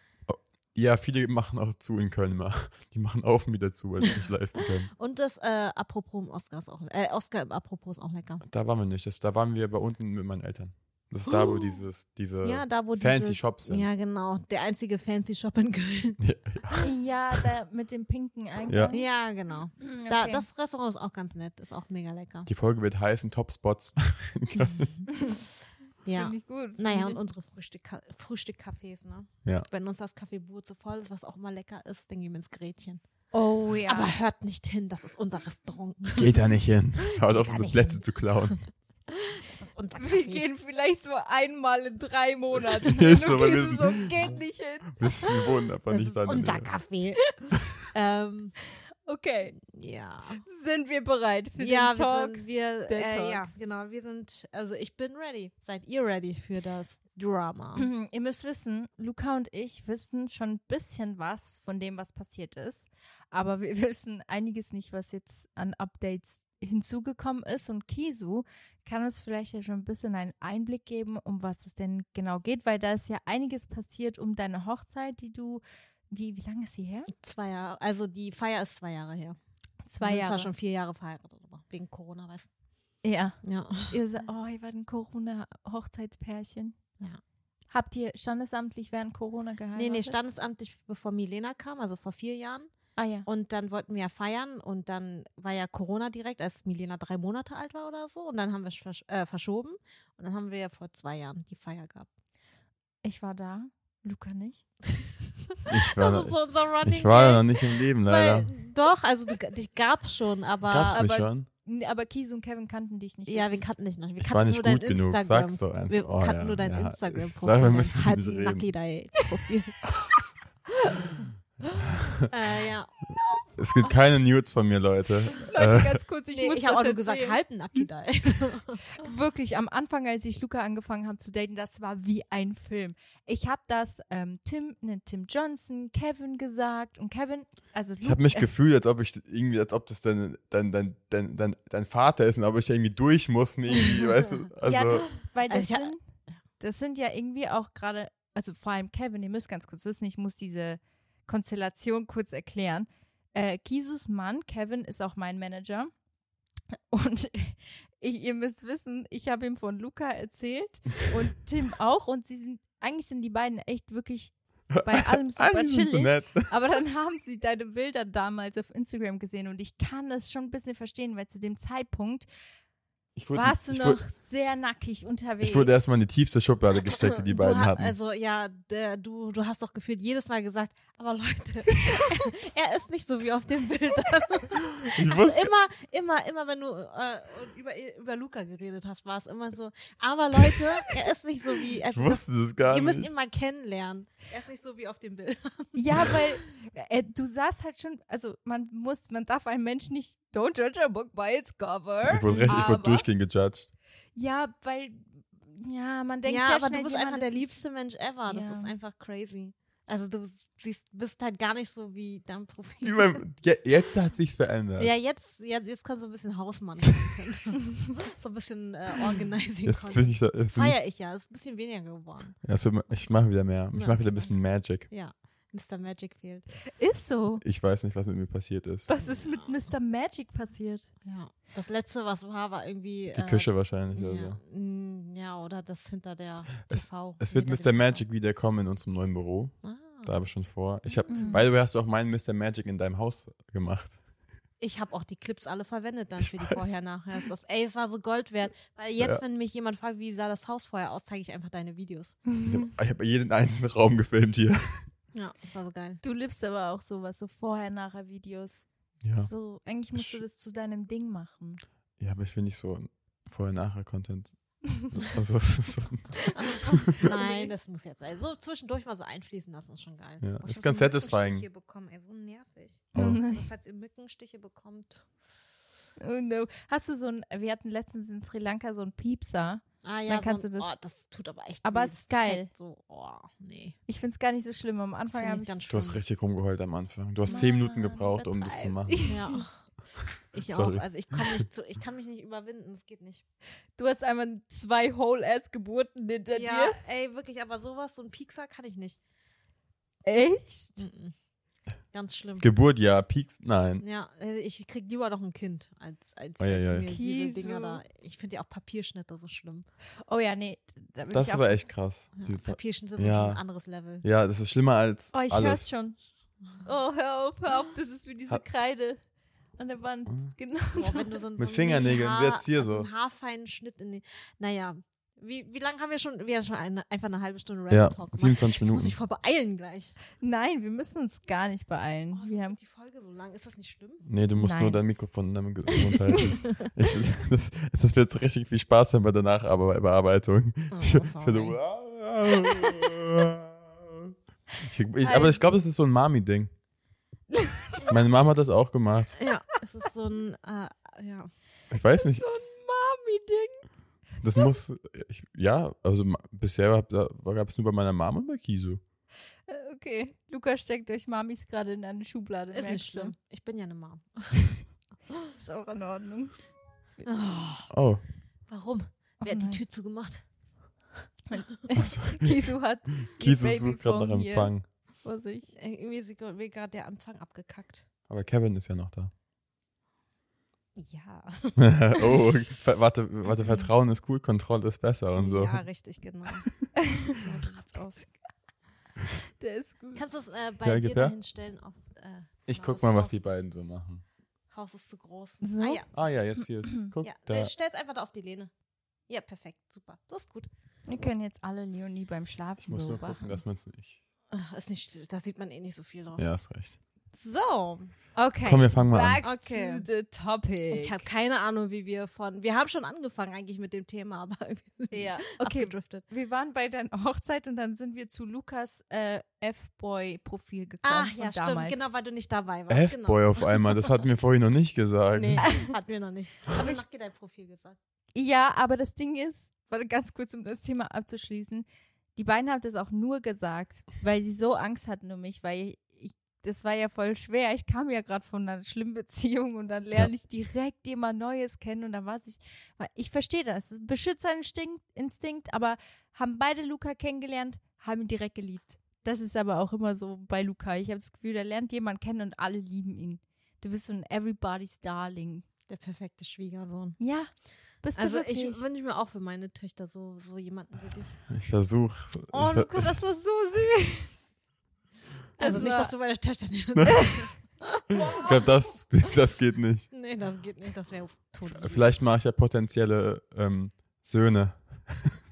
Ja, viele machen auch zu in Köln immer. Die machen auf und wieder zu, weil sie nicht leisten können. Und das äh, Apropos im Oscar ist auch, äh, Oscar im Apropos ist auch lecker. Da waren wir nicht. Das, da waren wir bei unten mit meinen Eltern. Das ist da, wo dieses, diese Ja, da wo fancy diese, Shops sind. Ja, genau. Der einzige fancy Shop in Köln. Ja, Ja, da mit dem pinken Eingang. ja, genau. Hm, Da, okay. das Restaurant ist auch ganz nett. Ist auch mega lecker. Die Folge wird heißen Top Spots. Ja. Finde ich gut. Naja, ich- und unsere Frühstück Frühstückcafés, ne? Ja. Wenn uns das Kaffeebuch zu voll ist, was auch immer lecker ist, dann gehen wir ins Gretchen. Oh ja. Aber hört nicht hin, das ist unser Restaurant. Geht da nicht hin. Hört Geht auf, da unsere Plätze hin. zu klauen. Unser wir gehen vielleicht so einmal in drei Monaten. Hin so, und weil wir so, geht nicht hin. Wissen, wir wohnen aber Das nicht ist da in der unser Nähe. Kaffee. ähm, Okay, ja. sind wir bereit für ja, den wir Talks? wir, der äh, ja, genau. Wir sind, also ich bin ready. Seid ihr ready für das Drama? Ihr müsst wissen, Luca und ich wissen schon ein bisschen was von dem, was passiert ist. Aber wir wissen einiges nicht, was jetzt an Updates hinzugekommen ist. Und Kisu kann uns vielleicht ja schon ein bisschen einen Einblick geben, um was es denn genau geht, weil da ist ja einiges passiert um deine Hochzeit, die du, wie, wie lange ist sie her? Zwei Jahre, also die Feier ist zwei Jahre her. Zwei Jahre. zwar schon vier Jahre verheiratet, aber wegen Corona, weißt Ja. du. Ja. Ihr seid, oh, ihr wart ein Corona-Hochzeitspärchen. Habt ihr standesamtlich während Corona geheiratet? Nee, nee, standesamtlich, bevor Milena kam, also vor vier Jahren. Ah ja. Und dann wollten wir ja feiern und dann war ja Corona direkt, als Milena drei Monate alt war oder so. Und dann haben wir es versch äh, verschoben. Und dann haben wir ja vor zwei Jahren die Feier gehabt. Ich war da, Luca nicht. Ich war, Das ist so unser Running ich war Gag. noch nicht im Leben, leider. Weil, doch, also du, dich gab's schon, aber Gab's mich aber- schon? Aber Kies und Kevin kannten dich nicht. ja, wir kannten dich noch. Wir Ich kannten war nicht nur dein genug, Instagram. sag's einfach. Wir Oh, kannten ja, nur dein ja. Instagram-Profil. Dein reden. Lucky Day Profil. äh, ja. Es gibt keine Nudes von mir, Leute. Leute, Äh, ganz kurz, ich Nee, muss ich habe auch nur gesagt, erzählen. halb Lucky Day. Wirklich, am Anfang, als ich Luca angefangen habe zu daten, das war wie ein Film. Ich habe das ähm, Tim, ne, Tim Johnson, Kevin gesagt und Kevin, also ich habe mich äh, gefühlt, als ob ich irgendwie, als ob das dein, dein, dein, dein, dein, dein Vater ist und ob ich da irgendwie durch muss. und Irgendwie, weißt du? Also, ja, weil das Also sind, das sind ja irgendwie auch gerade, also vor allem Kevin, ihr müsst ganz kurz wissen, ich muss diese Konstellation kurz erklären. Äh, Kisus Mann, Kevin, ist auch mein Manager. Und ich, ihr müsst wissen, ich habe ihm von Luca erzählt und Tim auch. Und sie sind, eigentlich sind die beiden echt wirklich bei allem super chillig. nett. Aber dann haben sie deine Bilder damals auf Instagram gesehen und ich kann das schon ein bisschen verstehen, weil zu dem Zeitpunkt Ich wurde, warst du ich noch Wurde, sehr nackig unterwegs. ich wurde erstmal in die tiefste Schublade gesteckt, die die beiden ha- hatten. Also ja, der, du, du hast doch gefühlt jedes Mal gesagt, aber Leute, er ist nicht so wie auf dem Bild. ich Also wusste, immer, immer, immer, wenn du äh, über, über Luca geredet hast, war es immer so, aber Leute, er ist nicht so wie, ich also das, wusste das gar ihr müsst nicht. ihn mal kennenlernen. Er ist nicht so wie auf dem Bild. Ja, weil äh, du sahst halt schon, also man muss, man darf einen Menschen nicht, don't judge a book by its cover. Ich wurde, recht, ich wurde durchgehend gejudged. Ja, weil, ja, man denkt ja, sehr aber schnell, du bist einfach der liebste Mensch ever. Das Ja. ist einfach crazy. Also du siehst, bist halt gar nicht so wie dein Profil. Ich mein, je- Jetzt hat sich's verändert. Ja, jetzt, ja, jetzt kommt so ein bisschen hausmann So ein bisschen äh, organizing Jetzt bin ich da- jetzt bin Feier ich ja. Ist ein bisschen weniger geworden. Ja, wird- ich mache wieder mehr. Ich Ja, mache wieder ein bisschen Magic. Ja. Mr. Magic fehlt. Ist so. Ich weiß nicht, was mit mir passiert ist. Was ist mit Mr. Magic passiert? Ja. Das letzte, was war, war irgendwie. Die äh, Küche wahrscheinlich oder Ja, so. mm, ja, oder das hinter der TV. Es wird hinter Mr. Magic wiederkommen in unserem neuen Büro. TV. Da Ah. habe ich schon vor. Ich habe, Mhm. by the way, hast du auch meinen Mr. Magic in deinem Haus gemacht. Ich habe auch die Clips alle verwendet dann Ich für die weiß. Vorher-Nachher. Das, ey, es war so Gold wert. Weil jetzt, Ja. wenn mich jemand fragt, wie sah das Haus vorher aus, zeige ich einfach deine Videos. Ich habe hab jeden einzelnen Raum gefilmt hier. Ja, das war so geil. Du liebst aber auch sowas, so Vorher-Nachher-Videos. Ja, So, eigentlich musst du das zu deinem Ding machen. ja aber ich will nicht so vorher-nachher-Content. Also, so, Nein, das muss jetzt sein. So zwischendurch mal so einfließen lassen, ist schon geil. Ja, Boah, ist ich hab ganz so satisfying. Mückenstiche bekommen, ey, so nervig. Oh. Also, falls ihr Mückenstiche bekommt. Oh no. Hast du so ein, wir hatten letztens in Sri Lanka so ein Piepser. Ah ja, Dann kannst so ein, du das- oh, das tut aber echt Aber es ist Das geil. So, oh, nee. Ich find's gar nicht so schlimm. Am Anfang habe ich ich. ganz du hast richtig rumgeheult am Anfang. Du hast zehn Minuten Mann, gebraucht, um das zu machen. Ja. Ich Sorry. auch. Also ich komme nicht zu, ich kann mich nicht überwinden, das geht nicht. Du hast einmal zwei Whole-Ass-Geburten hinter Ja, dir. ey, wirklich, aber sowas, so ein Piekser kann ich nicht. Echt? Mhm. Ganz schlimm. Geburt, ja. Peaks, nein. Ja, äh, ich krieg lieber noch ein Kind als, als, Oh, ja, als ja. mir diese Kisu. Dinger da. Ich finde ja auch Papierschnitte so schlimm. Oh ja, nee. Da bin Das ich ist auch, aber echt krass. Ja, Diese- Papierschnitte sind Ja. schon ein anderes Level. Ja, das ist schlimmer als Oh, ich alles. hör's schon. Oh, hör auf, hör auf. Das ist wie diese Hab- Kreide an der Wand. Mhm. Genau Boah, so. Mit so Fingernägeln, jetzt hier so. so. einen haarfeinen Schnitt in die. Naja, wie, wie lange haben wir schon? Wir haben schon eine, einfach eine halbe Stunde Ja, Random Talk gemacht. 27 Ich muss Minuten. mich voll beeilen gleich. Nein, wir müssen uns gar nicht beeilen. Oh, wir haben die Folge so lang. Ist das nicht schlimm? Nee, du musst nur Nein. dein Mikrofon in deinem Mund halten. ich, das, das wird jetzt richtig viel Spaß haben bei der Nachbearbeitung. Oh, Ich, ich, sorry. ich, ich, aber ich glaube, das ist so ein Mami-Ding. Meine Mama hat das auch gemacht. Ja, es ist so ein, äh, ja. Ich weiß nicht, Mami-Ding. Das muss, ich, ja, also bisher gab es nur bei meiner Mama und bei Kisu. Äh, Okay, Luca steckt euch Mamis gerade in eine Schublade. Ist nicht schlimm. Ich bin ja eine Mom. Ist auch in Ordnung. Oh, Oh, warum? Oh Wer hat die. Tür zugemacht? Kisu hat Kisu sucht gerade nach hier Empfang. vor sich. Irgendwie ist gerade der Empfang abgekackt. Aber Kevin ist ja noch da. Ja. oh, warte, warte, Vertrauen ist gut, Kontrolle ist besser und so. Ja, richtig, genau. Der ist gut. Kannst du es äh, bei Ja, dir dahin stellen? Auf, äh, Ich guck das mal, was Haus die ist- beiden so machen. Haus ist zu groß. So? Ah ja, Ah ja, jetzt hier ist. Guck, ja. da. Äh, stell's einfach da auf die Lehne. Ja, perfekt, super. Das ist gut. Wir können jetzt alle Leonie beim Ich Schlafen muss nur gucken, dass man es nicht. Ach, Ist nicht, da sieht man eh nicht so viel drauf. Ja, hast recht. So, Okay. Komm, wir fangen mal an. Back Okay. to the topic. ich habe keine Ahnung, wie wir von. Wir haben schon angefangen eigentlich mit dem Thema, aber irgendwie sind wir ja. Okay. abgedriftet. Wir waren bei deiner Hochzeit und dann sind wir zu Lukas äh, F-Boy-Profil gekommen. Ah, von ja, stimmt. damals. Genau, weil du nicht dabei warst. Genau. F-Boy auf einmal, das hatten wir vorhin noch nicht gesagt. Nee, hatten wir noch nicht. Aber ich- nach dein Profil gesagt. Ja, aber das Ding ist, warte ganz kurz, um das Thema abzuschließen. Die beiden haben das auch nur gesagt, weil sie so Angst hatten um mich, weil ich, das war ja voll schwer. Ich kam ja gerade von einer schlimmen Beziehung und dann lerne ich direkt jemand Neues kennen und dann war ich, ich verstehe das, Beschützerinstinkt, Instinkt, aber haben beide Luca kennengelernt, haben ihn direkt geliebt. Das ist aber auch immer so bei Luca. Ich habe das Gefühl, da lernt jemand kennen und alle lieben ihn. Du bist so ein Everybody's Darling. Der perfekte Schwiegersohn. Ja, bist du Also wirklich. ich wünsche mir auch für meine Töchter so, so jemanden wie dich. Ich versuche. Oh, Luca, das war so süß. Also Das nicht, dass du meine Töchter ich glaube, das, das geht nicht. nee, das geht nicht. Das wäre tot. Vielleicht mache ich ja potenzielle ähm, Söhne.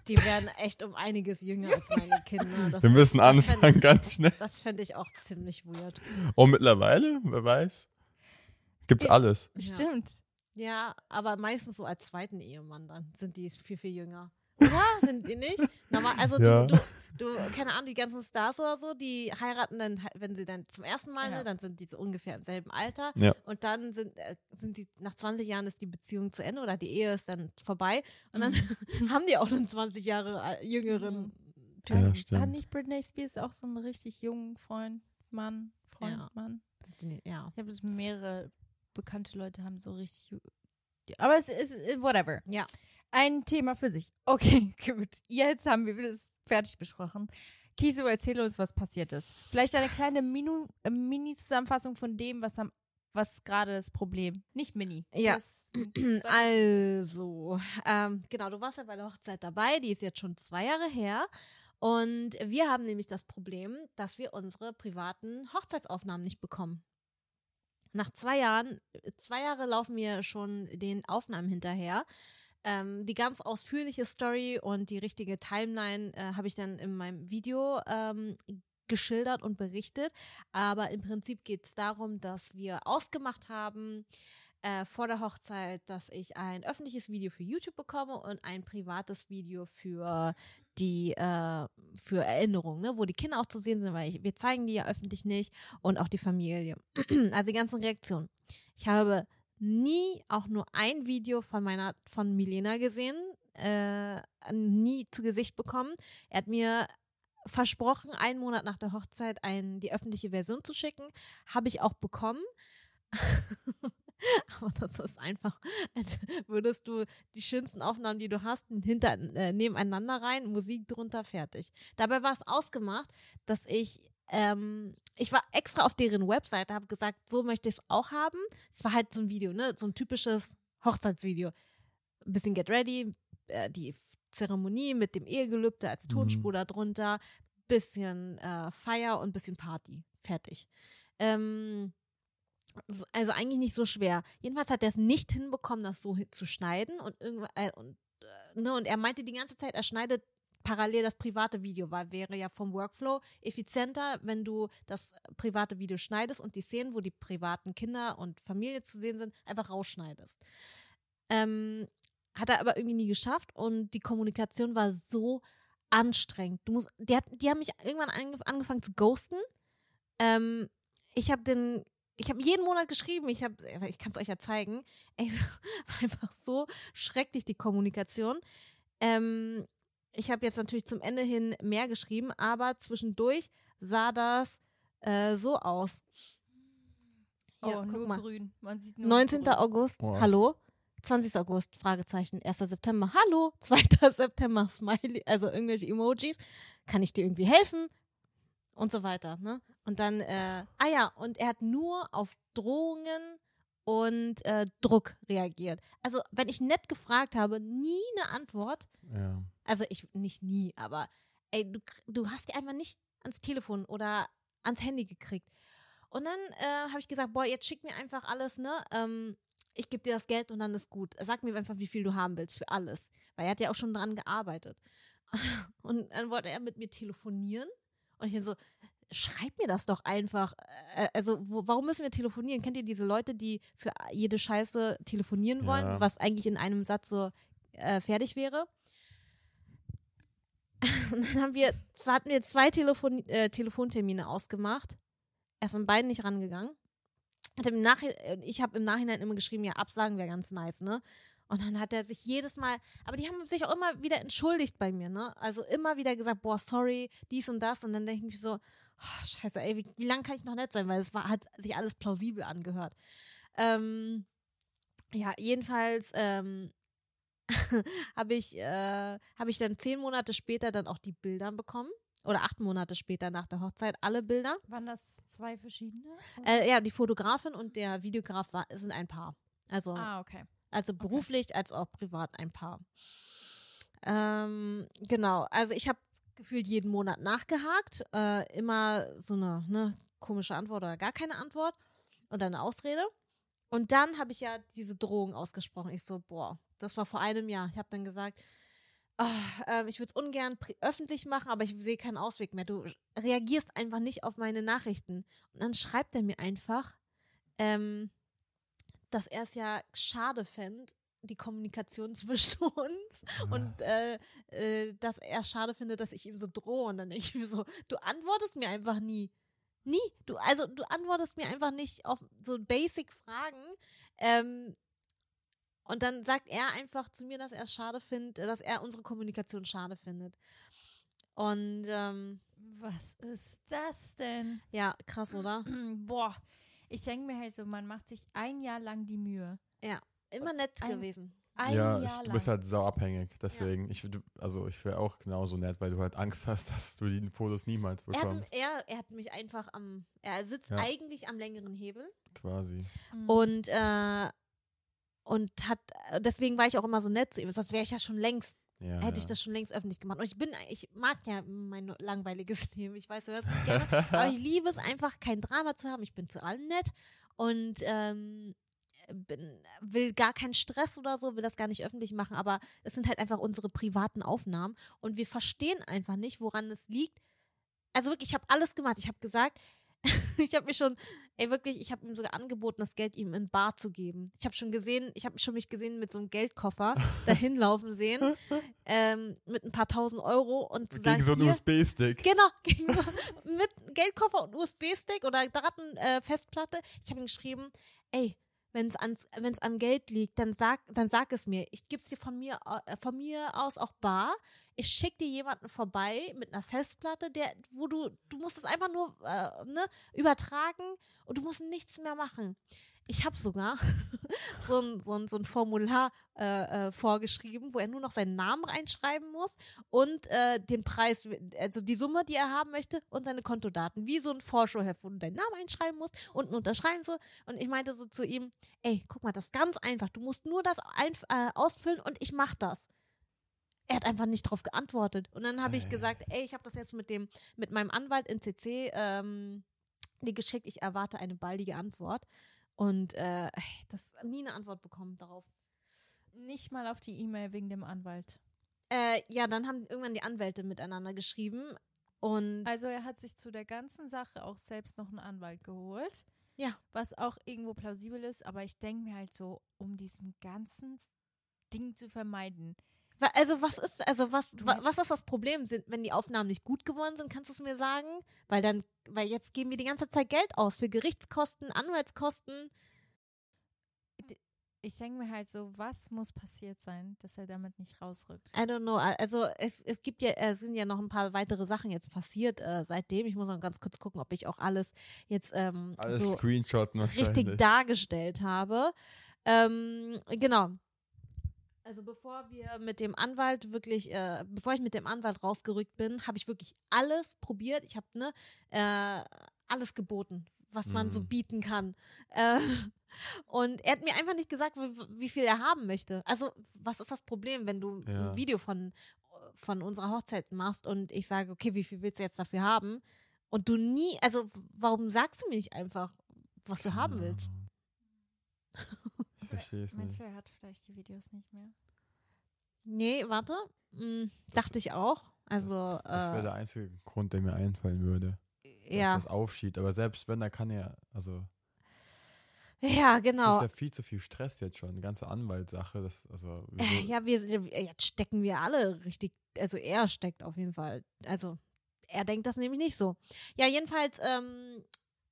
Die werden echt um einiges jünger als meine Kinder. Das Wir müssen ist- das anfangen, fänd- ganz schnell. Das fände ich auch ziemlich weird. Oh, mittlerweile? Wer weiß? Gibt's Ja. alles. Stimmt. Ja, aber meistens so als zweiten Ehemann dann sind die viel, viel jünger. Oder? Sind die nicht? Normal, also Ja. du, du, du, keine Ahnung, die ganzen Stars oder so, die heiraten dann, wenn sie dann zum ersten Mal, Ja. ne, dann sind die so ungefähr im selben Alter. Ja. Und dann sind, äh, sind die, nach 20 Jahren ist die Beziehung zu Ende oder die Ehe ist dann vorbei. Und dann haben die auch einen 20 Jahre al- jüngeren Typen. Ja, Hat nicht Britney Spears auch so einen richtig jungen Freund, Mann, Freund, Ja. Mann? Ja. Ich habe mehrere bekannte Leute haben so richtig. Aber es ist äh, whatever. Ja. Ein Thema für sich. Okay, gut. Jetzt haben wir das fertig besprochen. Kiso, erzähl uns, was passiert ist. Vielleicht eine kleine Minu- äh, Mini-Zusammenfassung von dem, was am was gerade das Problem. Nicht Mini. Ja. Das, Also, ähm, genau, du warst ja bei der Hochzeit dabei, die ist jetzt schon zwei Jahre her. Und wir haben nämlich das Problem, dass wir unsere privaten Hochzeitsaufnahmen nicht bekommen. Nach zwei Jahren, zwei Jahre laufen wir schon den Aufnahmen hinterher. Ähm, die ganz ausführliche Story und die richtige Timeline äh, habe ich dann in meinem Video ähm, geschildert und berichtet. Aber im Prinzip geht es darum, dass wir ausgemacht haben, äh, vor der Hochzeit, dass ich ein öffentliches Video für YouTube bekomme und ein privates Video für die äh, für Erinnerungen, ne, wo die Kinder auch zu sehen sind, weil ich, wir zeigen die ja öffentlich nicht und auch die Familie. also die ganzen Reaktionen. Ich habe nie auch nur ein Video von meiner von Milena gesehen, äh, nie zu Gesicht bekommen. Er hat mir versprochen, einen Monat nach der Hochzeit ein, die öffentliche Version zu schicken. Habe ich auch bekommen. Aber das ist einfach, als würdest du die schönsten Aufnahmen, die du hast, hinter, äh, nebeneinander rein, Musik drunter, fertig. Dabei war es ausgemacht, dass ich, ähm, ich war extra auf deren Webseite, habe gesagt, so möchte ich es auch haben. Es war halt so ein Video, ne, so ein typisches Hochzeitsvideo. Ein bisschen Get Ready, äh, die Zeremonie mit dem Ehegelübde als Tonspur darunter, bisschen äh, Feier und bisschen Party. Fertig. Ähm, also eigentlich nicht so schwer. Jedenfalls hat er es nicht hinbekommen, das so zu schneiden und irgendwann äh, und, äh, ne, und er meinte die ganze Zeit, er schneidet parallel das private Video, weil wäre ja vom Workflow effizienter, wenn du das private Video schneidest und die Szenen, wo die privaten Kinder und Familie zu sehen sind, einfach rausschneidest. Ähm, hat er aber irgendwie nie geschafft und die Kommunikation war so anstrengend. Du musst, die, hat, die haben mich irgendwann angef angefangen zu ghosten. Ähm, ich habe den, ich habe jeden Monat geschrieben. Ich ich kann es euch ja zeigen. Ey, war einfach so schrecklich die Kommunikation. Ähm, ich habe jetzt natürlich zum Ende hin mehr geschrieben, aber zwischendurch sah das äh, so aus. Hier, oh, guck nur mal. grün. Man sieht nur 19. grün. August, Wow. hallo. 20. August, Fragezeichen. 1. September, hallo. 2. September, Smiley, also irgendwelche Emojis. Kann ich dir irgendwie helfen? Und so weiter, ne? Und dann, äh, ah ja, und er hat nur auf Drohungen und äh, Druck reagiert. Also, wenn ich nett gefragt habe, nie eine Antwort. Ja. Also, ich nicht nie, aber ey, du, du hast die einfach nicht ans Telefon oder ans Handy gekriegt. Und dann äh, habe ich gesagt, boah, jetzt schick mir einfach alles, ne? Ähm, ich gebe dir das Geld und dann ist gut. Sag mir einfach, wie viel du haben willst für alles. Weil er hat ja auch schon dran gearbeitet. Und dann wollte er mit mir telefonieren. Und ich so, schreib mir das doch einfach. Äh, Also, wo, warum müssen wir telefonieren? Kennt ihr diese Leute, die für jede Scheiße telefonieren wollen, Ja. was eigentlich in einem Satz so äh, fertig wäre? Und dann haben wir, hatten wir zwei Telefon, äh, Telefontermine ausgemacht. Er ist an beiden nicht rangegangen. Hat im ich habe im Nachhinein immer geschrieben, ja, absagen wäre ganz nice, ne? Und dann hat er sich jedes Mal, aber die haben sich auch immer wieder entschuldigt bei mir, ne? Also immer wieder gesagt, boah, sorry, dies und das. Und dann denke ich mir so, oh, scheiße, ey, wie, wie lange kann ich noch nett sein? Weil es war, hat sich alles plausibel angehört. Ähm, ja, jedenfalls ähm, habe ich, äh, hab ich dann zehn Monate später dann auch die Bilder bekommen. Oder acht Monate später nach der Hochzeit alle Bilder. Waren das zwei verschiedene? Äh, ja, die Fotografin und der Videograf war, sind ein Paar. Also, ah, okay. also beruflich als auch privat ein Paar. Ähm, genau, also ich habe gefühlt jeden Monat nachgehakt. Äh, immer so eine ne, komische Antwort oder gar keine Antwort oder eine Ausrede. Und dann habe ich ja diese Drohung ausgesprochen. Ich so, boah, das war vor einem Jahr. Ich habe dann gesagt, ah, ähm, ich würde es ungern öffentlich machen, aber ich sehe keinen Ausweg mehr. Du reagierst einfach nicht auf meine Nachrichten. Und dann schreibt er mir einfach, ähm, dass er es ja schade fände, die Kommunikation zwischen uns und äh, äh, dass er schade findet, dass ich ihm so drohe. Und dann denke ich mir so, du antwortest mir einfach nie. Nie. Du, also du antwortest mir einfach nicht auf so Basic-Fragen. Ähm, und dann sagt er einfach zu mir, dass er es schade findet, dass er unsere Kommunikation schade findet. Und ähm, Was ist das denn? ja, krass, oder? Boah, ich denke mir halt so, man macht sich ein Jahr lang die Mühe. Immer nett Ein- gewesen. Ein ja, Jahr ich, lang. du bist halt sauabhängig. Deswegen, ich, du, also ich wäre auch genauso nett, weil du halt Angst hast, dass du die Fotos niemals Er hat, bekommst. er, er hat mich einfach am, er sitzt Ja. eigentlich am längeren Hebel quasi. Mhm. und, äh, und hat, deswegen war ich auch immer so nett zu ihm, sonst wäre ich ja schon längst, Ja, hätte ich ja. das schon längst öffentlich gemacht. Und ich bin, ich mag ja mein langweiliges Leben, ich weiß, du hörst es nicht gerne, aber ich liebe es einfach, kein Drama zu haben, ich bin zu allen nett und, ähm, bin, will gar keinen Stress oder so, will das gar nicht öffentlich machen, aber es sind halt einfach unsere privaten Aufnahmen und wir verstehen einfach nicht, woran es liegt. Also wirklich, ich habe alles gemacht. Ich habe gesagt, ich habe mir schon, ey wirklich, ich habe ihm sogar angeboten, das Geld ihm in Bar zu geben. Ich habe schon gesehen, ich habe schon mich gesehen mit so einem Geldkoffer dahin laufen sehen, ähm, mit ein paar tausend Euro und zu sagen, Gegen so einen USB-Stick. Genau, gegen, mit Geldkoffer und USB-Stick oder Daten, äh, Festplatte. Ich habe ihm geschrieben, ey, wenn es ans, wenn's am Geld liegt, dann sag, dann sag es mir. Ich gebe es dir von mir, äh, von mir aus auch bar. Ich schicke dir jemanden vorbei mit einer Festplatte, der, wo du, du musst es einfach nur äh, ne, übertragen und du musst nichts mehr machen. Ich habe sogar so ein, so ein, so ein Formular äh, äh, vorgeschrieben, wo er nur noch seinen Namen reinschreiben muss und äh, den Preis, also die Summe, die er haben möchte und seine Kontodaten, wie so ein Vorschauheft, wo du deinen Namen einschreiben musst und unterschreiben so. Und ich meinte so zu ihm, ey, guck mal, das ist ganz einfach. Du musst nur das einf äh, ausfüllen und ich mach das. Er hat einfach nicht darauf geantwortet. Und dann habe ich gesagt, ey, ich habe das jetzt mit dem, mit meinem Anwalt in CC ähm, dir geschickt. Ich erwarte eine baldige Antwort. Und äh, das nie eine Antwort bekommen darauf. Nicht mal auf die E-Mail wegen dem Anwalt. Äh, ja, dann haben irgendwann die Anwälte miteinander geschrieben und Also er hat sich zu der ganzen Sache auch selbst noch einen Anwalt geholt. Ja. Was auch irgendwo plausibel ist, aber ich denke mir halt so, um diesen ganzen Ding zu vermeiden. Also was ist also was hätt- was ist das Problem? Sind wenn die Aufnahmen nicht gut geworden sind kannst du es mir sagen? Weil dann weil jetzt geben wir die ganze Zeit Geld aus für Gerichtskosten Anwaltskosten. Ich denke mir halt so, was muss passiert sein, dass er damit nicht rausrückt? I don't know. Also es, es gibt ja es sind ja noch ein paar weitere Sachen jetzt passiert äh, seitdem. Ich muss noch ganz kurz gucken ob ich auch alles jetzt ähm, Alles so richtig dargestellt habe. Ähm, genau. Also bevor wir mit dem Anwalt wirklich, äh, bevor ich mit dem Anwalt rausgerückt bin, habe ich wirklich alles probiert. Ich habe ne äh, alles geboten, was man so Mhm. bieten kann. Äh, und er hat mir einfach nicht gesagt, wie, wie viel er haben möchte. Also, was ist das Problem, wenn du Ja. ein Video von, von unserer Hochzeit machst und ich sage, okay, wie viel willst du jetzt dafür haben? Und du nie, also warum sagst du mir nicht einfach, was du haben willst? Ich verstehe es Meinst nicht. du, er hat vielleicht die Videos nicht mehr? Nee, warte. Hm, dachte ich auch. Also, Das wäre äh, der einzige Grund, der mir einfallen würde. Dass ja. das aufschiebt. Aber selbst wenn, dann kann er, also Ja, genau. ist ja viel zu viel Stress jetzt schon. Die ganze Anwaltssache, das, also wieso- Ja, wir sind, jetzt stecken wir alle richtig, also er steckt auf jeden Fall. Also er denkt das nämlich nicht so. Ja, jedenfalls ähm,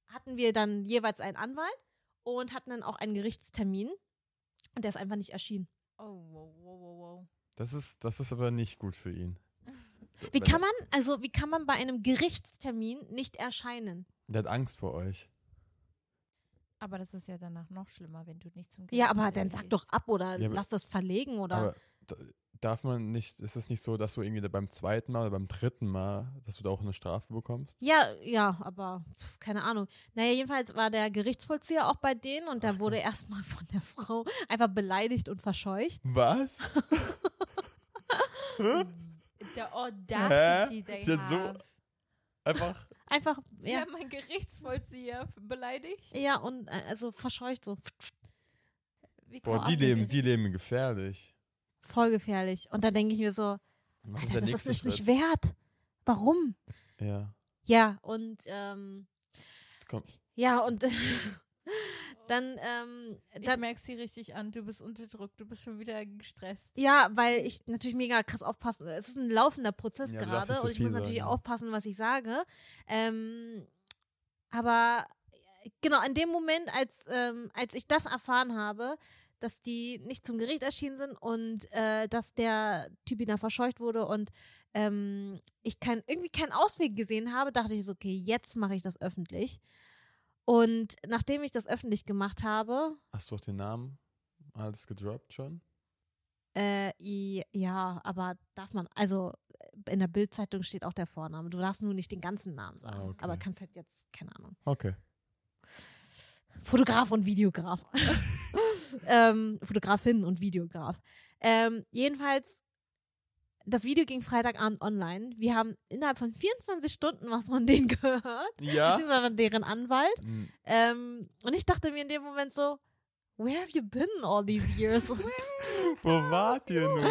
hatten wir dann jeweils einen Anwalt und hatten dann auch einen Gerichtstermin und der ist einfach nicht erschienen. Oh, wow, wow, wow, wow. das ist, das ist aber nicht gut für ihn. Wie kann man, also wie kann man bei einem Gerichtstermin nicht erscheinen? Der hat Angst vor euch. Aber das ist ja danach noch schlimmer, wenn du nicht zum Ja, aber dann sag gehst. doch ab oder Ja, aber- lass das verlegen oder. Aber darf man nicht, ist es nicht so, dass du irgendwie da beim zweiten Mal oder beim dritten Mal, dass du da auch eine Strafe bekommst? Ja, ja, aber pf, keine Ahnung. Naja, jedenfalls war der Gerichtsvollzieher auch bei denen und der wurde erstmal von der Frau einfach beleidigt und verscheucht. Was? Der Audacity, Hä? they so-. Einfach, Einfach, Sie ja, haben einen Gerichtsvollzieher beleidigt. ja, und äh, also verscheucht so. Wie boah, die leben, die leben gefährlich. Voll gefährlich. Und da denke ich mir so, Was Alter, das ist es nicht Schritt? wert. Warum? Ja. Ja, und ähm, Komm. ja, und dann, ähm, Ich dann, merke sie richtig an. Du bist unterdrückt. Du bist schon wieder gestresst. Ja, weil ich natürlich mega krass aufpassen. Es ist ein laufender Prozess Ja, gerade und ich muss natürlich sagen. aufpassen, was ich sage. Ähm, aber genau in dem Moment, als, ähm, als ich das erfahren habe, dass die nicht zum Gericht erschienen sind und äh, dass der Typ da verscheucht wurde und ähm, ich kein, irgendwie keinen Ausweg gesehen habe, dachte ich so, okay, jetzt mache ich das öffentlich. Und nachdem ich das öffentlich gemacht habe, Hast du auch den Namen alles gedroppt schon? Äh, ja, aber darf man, also äh, in der Bildzeitung steht auch der Vorname. Du darfst nur nicht den ganzen Namen sagen. Ah, okay. Aber kannst halt jetzt, keine Ahnung. Okay. Fotograf und Videograf. ähm, Fotografin und Videograf. Ähm, jedenfalls, das Video ging Freitagabend online. Wir haben innerhalb von 24 Stunden was von denen gehört, Ja? beziehungsweise von deren Anwalt. Hm, Ähm, und ich dachte mir in dem Moment so, where have you been all these years? Wo wart ihr nur?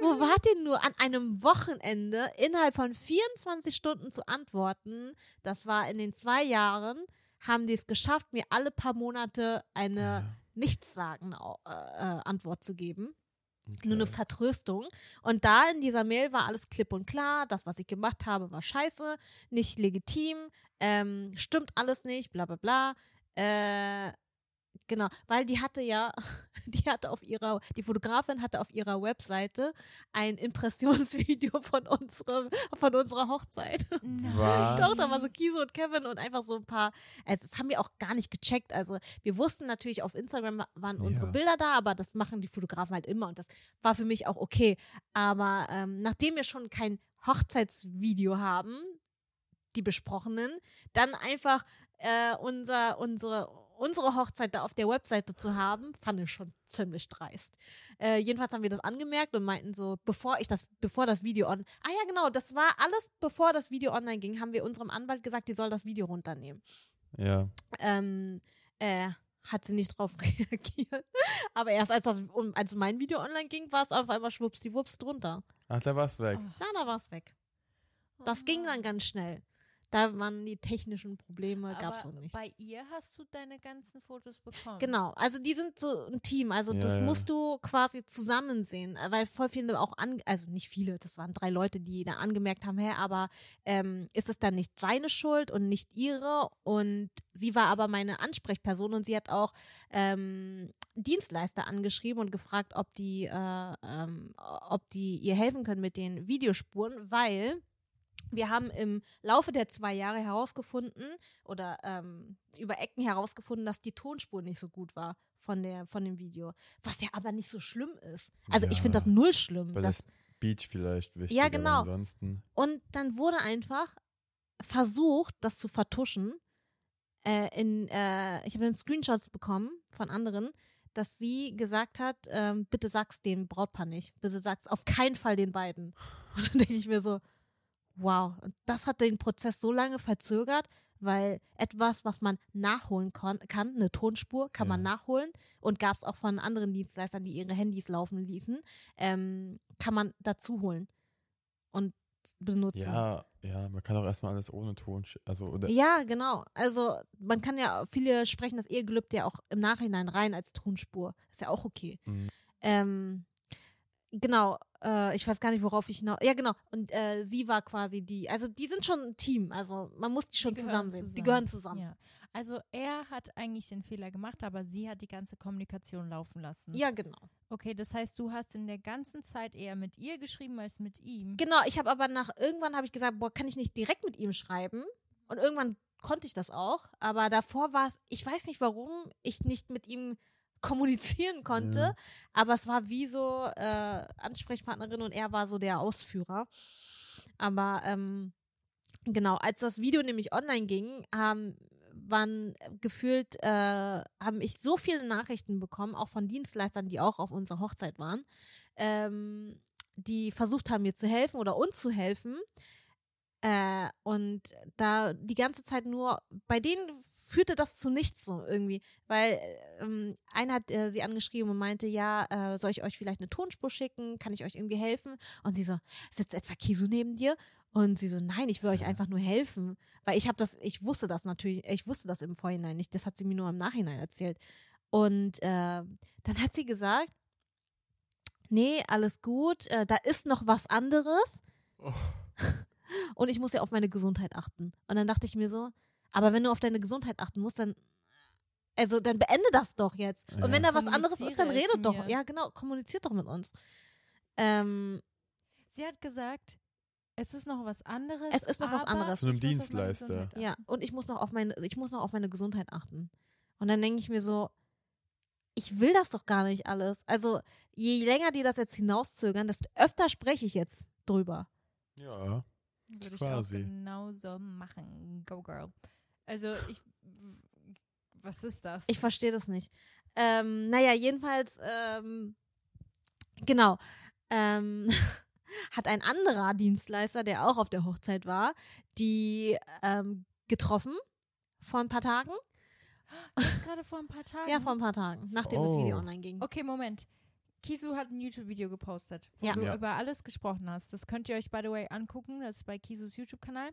Wo wart ihr nur an einem Wochenende innerhalb von 24 Stunden zu antworten? Das war in den zwei Jahren, haben die es geschafft, mir alle paar Monate eine nichtssagende äh, äh, Antwort zu geben. okay. Nur eine Vertröstung. Und da in dieser Mail war alles klipp und klar. Das, was ich gemacht habe, war scheiße, nicht legitim, ähm, stimmt alles nicht, bla bla bla. Äh, genau, weil die hatte ja, die hatte auf ihrer, die Fotografin hatte auf ihrer Webseite ein Impressionsvideo von unserer, von unserer Hochzeit. Was? Doch, da war so Kiso und Kevin und einfach so ein paar, also das haben wir auch gar nicht gecheckt. Also wir wussten natürlich, auf Instagram waren unsere Ja. Bilder da, aber das machen die Fotografen halt immer und das war für mich auch okay. Aber ähm, nachdem wir schon kein Hochzeitsvideo haben, die besprochenen, dann einfach äh, unser, unsere, unsere Hochzeit da auf der Webseite zu haben, fand ich schon ziemlich dreist. Äh, jedenfalls haben wir das angemerkt und meinten so, bevor ich das, bevor das Video on, ah ja genau, das war alles, bevor das Video online ging, haben wir unserem Anwalt gesagt, die soll das Video runternehmen. Ja. Ähm, äh, hat sie nicht drauf reagiert. Aber erst als das, um- als mein Video online ging, war es auf einmal schwuppsdiwupps drunter. Ach, da war's weg. Da, da war es weg. Das ging dann ganz schnell. Da waren die technischen Probleme, gab es auch nicht. bei ihr hast du deine ganzen Fotos bekommen. Genau, also die sind so ein Team, also Ja, das ja. musst du quasi zusammen sehen, äh, weil voll viele auch an, also nicht viele, das waren drei Leute, die da angemerkt haben, hä, aber ähm, ist es dann nicht seine Schuld und nicht ihre und sie war aber meine Ansprechperson und sie hat auch ähm, Dienstleister angeschrieben und gefragt, ob die, äh, ähm, ob die ihr helfen können mit den Videospuren, weil wir haben im Laufe der zwei Jahre herausgefunden oder ähm, über Ecken herausgefunden, dass die Tonspur nicht so gut war von der von dem Video, was ja aber nicht so schlimm ist. Also ich Ja, finde das null schlimm. Weil das Beach vielleicht wichtig Ja, genau. ansonsten. und dann wurde einfach versucht, das zu vertuschen. äh, in, äh, ich habe dann Screenshots bekommen von anderen, dass sie gesagt hat, ähm, bitte sag's dem Brautpaar nicht. Bitte sag's auf keinen Fall den beiden. Und dann denke ich mir so, wow, und das hat den Prozess so lange verzögert, weil etwas, was man nachholen kann, eine Tonspur, kann man Ja. nachholen und gab es auch von anderen Dienstleistern, die ihre Handys laufen ließen, ähm, kann man dazu holen und benutzen. Ja, ja, man kann auch erstmal alles ohne Ton, also oder Ja, genau. Also man kann ja, viele sprechen das Ehegelübde ja auch im Nachhinein rein als Tonspur. Ist ja auch okay. Mhm. Ähm, genau, äh, ich weiß gar nicht, worauf ich noch. Ja, genau. Und äh, sie war quasi die, also die sind schon ein Team. Also man muss die schon Die zusammen sehen. Die gehören zusammen. Ja. Also er hat eigentlich den Fehler gemacht, aber sie hat die ganze Kommunikation laufen lassen. Ja, genau. Okay, das heißt, du hast in der ganzen Zeit eher mit ihr geschrieben als mit ihm. Genau, ich habe aber nach, irgendwann habe ich gesagt, boah, kann ich nicht direkt mit ihm schreiben? Und irgendwann konnte ich das auch. Aber davor war es, ich weiß nicht warum, ich nicht mit ihm kommunizieren konnte. Ja. Aber es war wie so äh, Ansprechpartnerin und er war so der Ausführer. Aber ähm, genau, als das Video nämlich online ging, haben waren gefühlt, äh, haben ich so viele Nachrichten bekommen, auch von Dienstleistern, die auch auf unserer Hochzeit waren, ähm, die versucht haben, mir zu helfen oder uns zu helfen. Äh, und da die ganze Zeit nur, bei denen führte das zu nichts so irgendwie, weil ähm, einer hat äh, sie angeschrieben und meinte, ja, äh, soll ich euch vielleicht eine Tonspur schicken? Kann ich euch irgendwie helfen? Und sie so, sitzt etwa Kisu neben dir? Und sie so, nein, ich will euch einfach nur helfen, weil ich habe das, ich wusste das natürlich, ich wusste das im Vorhinein nicht, das hat sie mir nur im Nachhinein erzählt. Und äh, dann hat sie gesagt, nee, alles gut, äh, da ist noch was anderes Oh. und ich muss ja auf meine Gesundheit achten. Und dann dachte ich mir so, aber wenn du auf deine Gesundheit achten musst, dann also dann beende das doch jetzt. Und Ja. wenn da was anderes ist, dann redet doch. mir. Ja, genau, kommuniziert doch mit uns. Ähm, Sie hat gesagt, es ist noch was anderes. Es ist noch was anderes. Zu einem Dienstleister. Ja, und ich muss noch auf meine, ich muss noch auf meine Gesundheit achten. Und dann denke ich mir so, ich will das doch gar nicht alles. Also je länger die das jetzt hinauszögern, desto öfter spreche ich jetzt drüber. Ja. Würde ich auch genauso machen. Go Girl. Also ich, was ist das? Ich verstehe das nicht. Ähm, naja, jedenfalls, ähm, genau, ähm, hat ein anderer Dienstleister, der auch auf der Hochzeit war, die ähm, getroffen vor ein paar Tagen. Jetzt gerade vor ein paar Tagen. Ja, vor ein paar Tagen, nachdem das Oh. Video online ging. Okay, Moment. Kisu hat ein YouTube-Video gepostet, wo Ja. du Ja. über alles gesprochen hast. Das könnt ihr euch, by the way, angucken. Das ist bei Kisus YouTube-Kanal.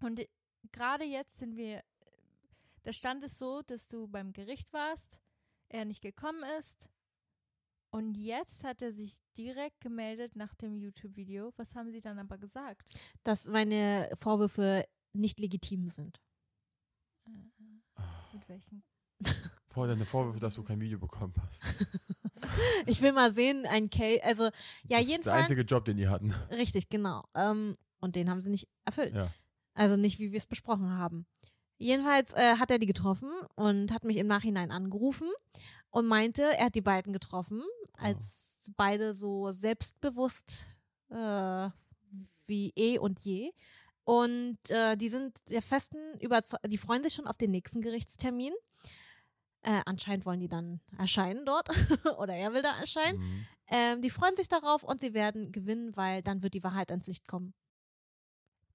Und gerade jetzt sind wir, der Stand ist so, dass du beim Gericht warst, er nicht gekommen ist. Und jetzt hat er sich direkt gemeldet nach dem YouTube-Video. Was haben sie dann aber gesagt? Dass meine Vorwürfe nicht legitim sind. Mit welchen? Vor deine Vorwürfe, dass du kein Video bekommen hast. Ich will mal sehen, ein Case, also ja, das ist der jedenfalls. einzige Job, den die hatten. Richtig, genau. Ähm, und den haben sie nicht erfüllt. Ja. Also nicht, wie wir es besprochen haben. Jedenfalls äh, hat er die getroffen und hat mich im Nachhinein angerufen und meinte, er hat die beiden getroffen, als beide so selbstbewusst äh, wie eh und je. Und äh, die sind der festen Überzeugung, die freuen sich schon auf den nächsten Gerichtstermin. Äh, anscheinend wollen die dann erscheinen dort oder er will da erscheinen. Mhm. Ähm, die freuen sich darauf und sie werden gewinnen, weil dann wird die Wahrheit ans Licht kommen.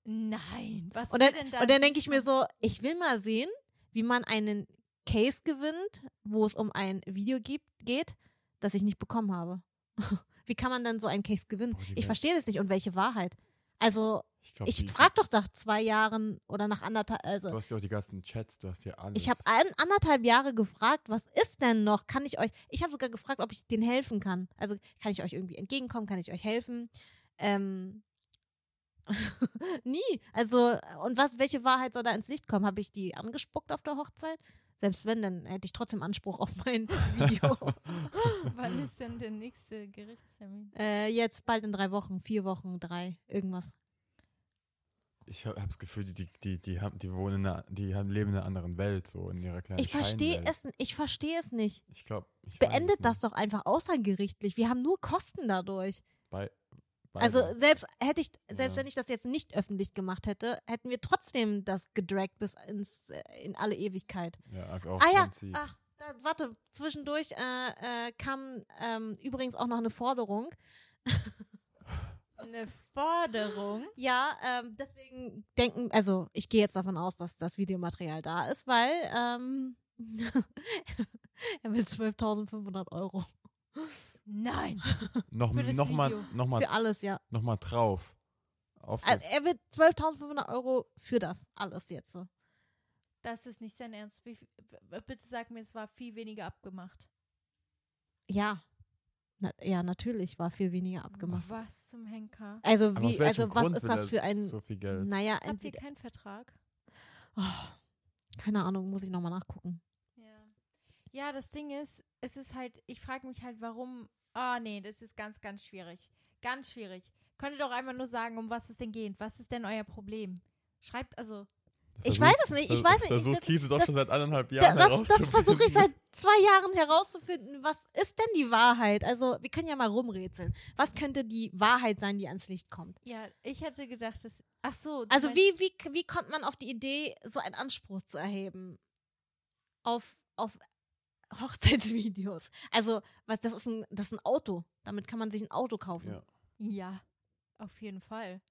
Nein, was Und dann, denn da und dann denke ich mir so, ich will mal sehen, wie man einen Case gewinnt, wo es um ein Video gibt, geht, das ich nicht bekommen habe. wie kann man dann so einen Case gewinnen? Boah, Ich verstehe das nicht. Und welche Wahrheit? Also, Ich, glaub, ich frage doch nach zwei Jahren oder nach anderthalb, Du also, hast ja auch die ganzen Chats, du hast ja alles. ich habe ein, anderthalb Jahre gefragt, was ist denn noch? Kann ich euch, ich habe sogar gefragt, ob ich denen helfen kann. Also, kann ich euch irgendwie entgegenkommen? Kann ich euch helfen? Ähm, nie. Also, und was, welche Wahrheit soll da ins Licht kommen? Habe ich die angespuckt auf der Hochzeit? Selbst wenn, dann hätte ich trotzdem Anspruch auf mein Video. Wann ist denn der nächste Gerichtstermin? äh, jetzt bald in drei Wochen, vier Wochen, drei, irgendwas. Ich habe das Gefühl, die, die, die, haben, die wohnen, in einer, die haben, leben in einer anderen Welt, so in ihrer kleinen Ich verstehe es, ich verstehe es nicht. Ich glaube, ich Beendet das doch einfach außergerichtlich. Wir haben nur Kosten dadurch. Bei, Also selbst hätte ich, selbst Ja. wenn ich das jetzt nicht öffentlich gemacht hätte, hätten wir trotzdem das gedragt bis ins äh, in alle Ewigkeit. ja, auch ah ja, ach, da, warte, zwischendurch äh, äh, kam ähm, übrigens auch noch eine Forderung. Eine Forderung. Ja, ähm, deswegen denken, also ich gehe jetzt davon aus, dass das Videomaterial da ist, weil ähm, er will 12.500 Euro Nein. noch, für das noch, mal, Video. noch, mal, für alles, ja. noch mal drauf. Auf Also das, er will 12.500 Euro für das alles jetzt. so. Das ist nicht sein Ernst. Bitte sag mir, es war viel weniger abgemacht. Ja. Na, ja, natürlich war viel weniger abgemacht. Was zum Henker? Also wie, also was Grund ist das für ein, so viel Geld? naja, Habt ihr keinen Vertrag? oh, keine Ahnung, muss ich nochmal nachgucken. Ja. Ja, das Ding ist, es ist halt, ich frage mich halt, warum. Ah, nee, das ist ganz, ganz schwierig. Ganz schwierig. Könnt ihr doch einfach nur sagen, um was es denn geht. Was ist denn euer Problem? Schreibt also. Ich Versucht- weiß es nicht, ich weiß nicht, Versucht das- Kiese doch das- schon seit anderthalb Jahren das das versuche ich seit zwei Jahren herauszufinden. Was ist denn die Wahrheit? Also, wir können ja mal rumrätseln. Was könnte die Wahrheit sein, die ans Licht kommt? Ja, ich hätte gedacht, dass. Ach so. Also, wie, wie, wie kommt man auf die Idee, so einen Anspruch zu erheben? Auf, auf Hochzeitsvideos. Also, was, das ist ein, das ist ein Auto. Damit kann man sich ein Auto kaufen. Ja. Ja, auf jeden Fall.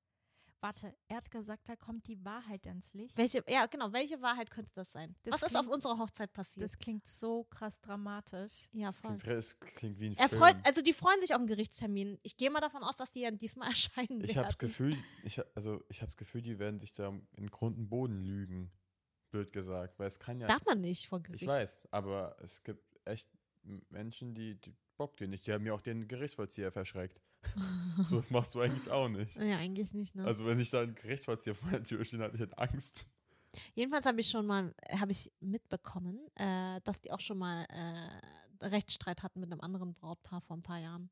Warte, er hat gesagt, da kommt die Wahrheit ans Licht. Welche, ja, genau, welche Wahrheit könnte das sein? Das was ist auf klingt- unserer Hochzeit passiert? Das klingt so krass dramatisch. ja, voll. Klingt, es klingt wie ein Er Film. freut, also die freuen sich auf einen Gerichtstermin. Ich gehe mal davon aus, dass die ja diesmal erscheinen ich habe das werden. Gefühl, ich, also ich habe das Gefühl, die werden sich da in Grund und Boden lügen. Blöd gesagt, weil es kann ja. Darf man nicht vor Gericht. ich weiß, aber es gibt echt Menschen, die, die Bock dir nicht. Die haben mir auch den Gerichtsvollzieher verschreckt. so, das machst du eigentlich auch nicht. Ja, eigentlich nicht, ne? Also wenn ich da ein Gerichtsvollzieher vor der Tür stehe, hatte ich halt Angst. Jedenfalls habe ich schon mal, habe ich mitbekommen, äh, dass die auch schon mal äh, Rechtsstreit hatten mit einem anderen Brautpaar vor ein paar Jahren.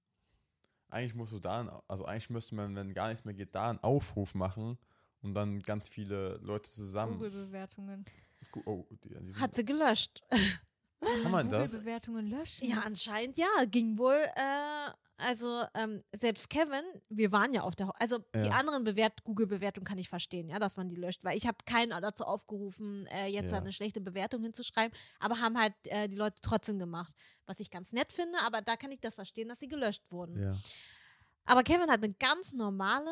Eigentlich musst du da, ein, also eigentlich müsste man, wenn gar nichts mehr geht, da einen Aufruf machen und dann ganz viele Leute zusammen. Google-Bewertungen. Oh, die, die Hat sie gelöscht. kann man das? Google-Bewertungen löschen? Ja, anscheinend ja. Ging wohl, äh, also ähm, selbst Kevin, wir waren ja auf der, Ho also die Ja. anderen Bewert Google-Bewertungen kann ich verstehen, ja, dass man die löscht, weil ich habe keinen dazu aufgerufen, äh, jetzt Ja. eine schlechte Bewertung hinzuschreiben, aber haben halt äh, die Leute trotzdem gemacht, was ich ganz nett finde, aber da kann ich das verstehen, dass sie gelöscht wurden. Ja. Aber Kevin hat eine ganz normale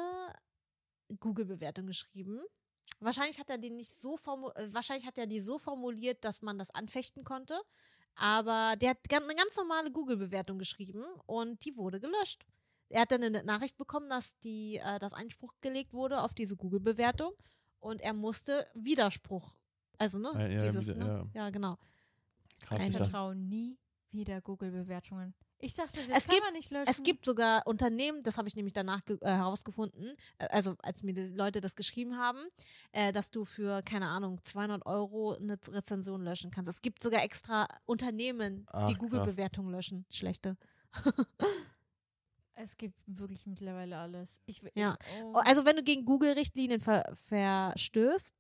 Google-Bewertung geschrieben. Wahrscheinlich hat er die nicht so äh, wahrscheinlich hat er die so formuliert, dass man das anfechten konnte. Aber der hat eine ganz normale Google-Bewertung geschrieben und die wurde gelöscht. Er hat dann eine Nachricht bekommen, dass die, äh, dass Einspruch gelegt wurde auf diese Google-Bewertung und er musste Widerspruch. Also, ne? Ja, ja, dieses, wieder- ne? Ja. genau. Krass. Ein Ich vertraue nie wieder Google-Bewertungen. Ich dachte, das Es kann gibt- man nicht löschen. Es gibt sogar Unternehmen, das habe ich nämlich danach äh, herausgefunden, äh, also als mir die Leute das geschrieben haben, äh, dass du für, keine Ahnung, 200 Euro eine Rezension löschen kannst. Es gibt sogar extra Unternehmen, Ach, die. Google-Bewertungen löschen. Schlechte. Es gibt wirklich mittlerweile alles. Ich, will- Ja. Oh. Oh, Also wenn du gegen Google-Richtlinien ver verstößt,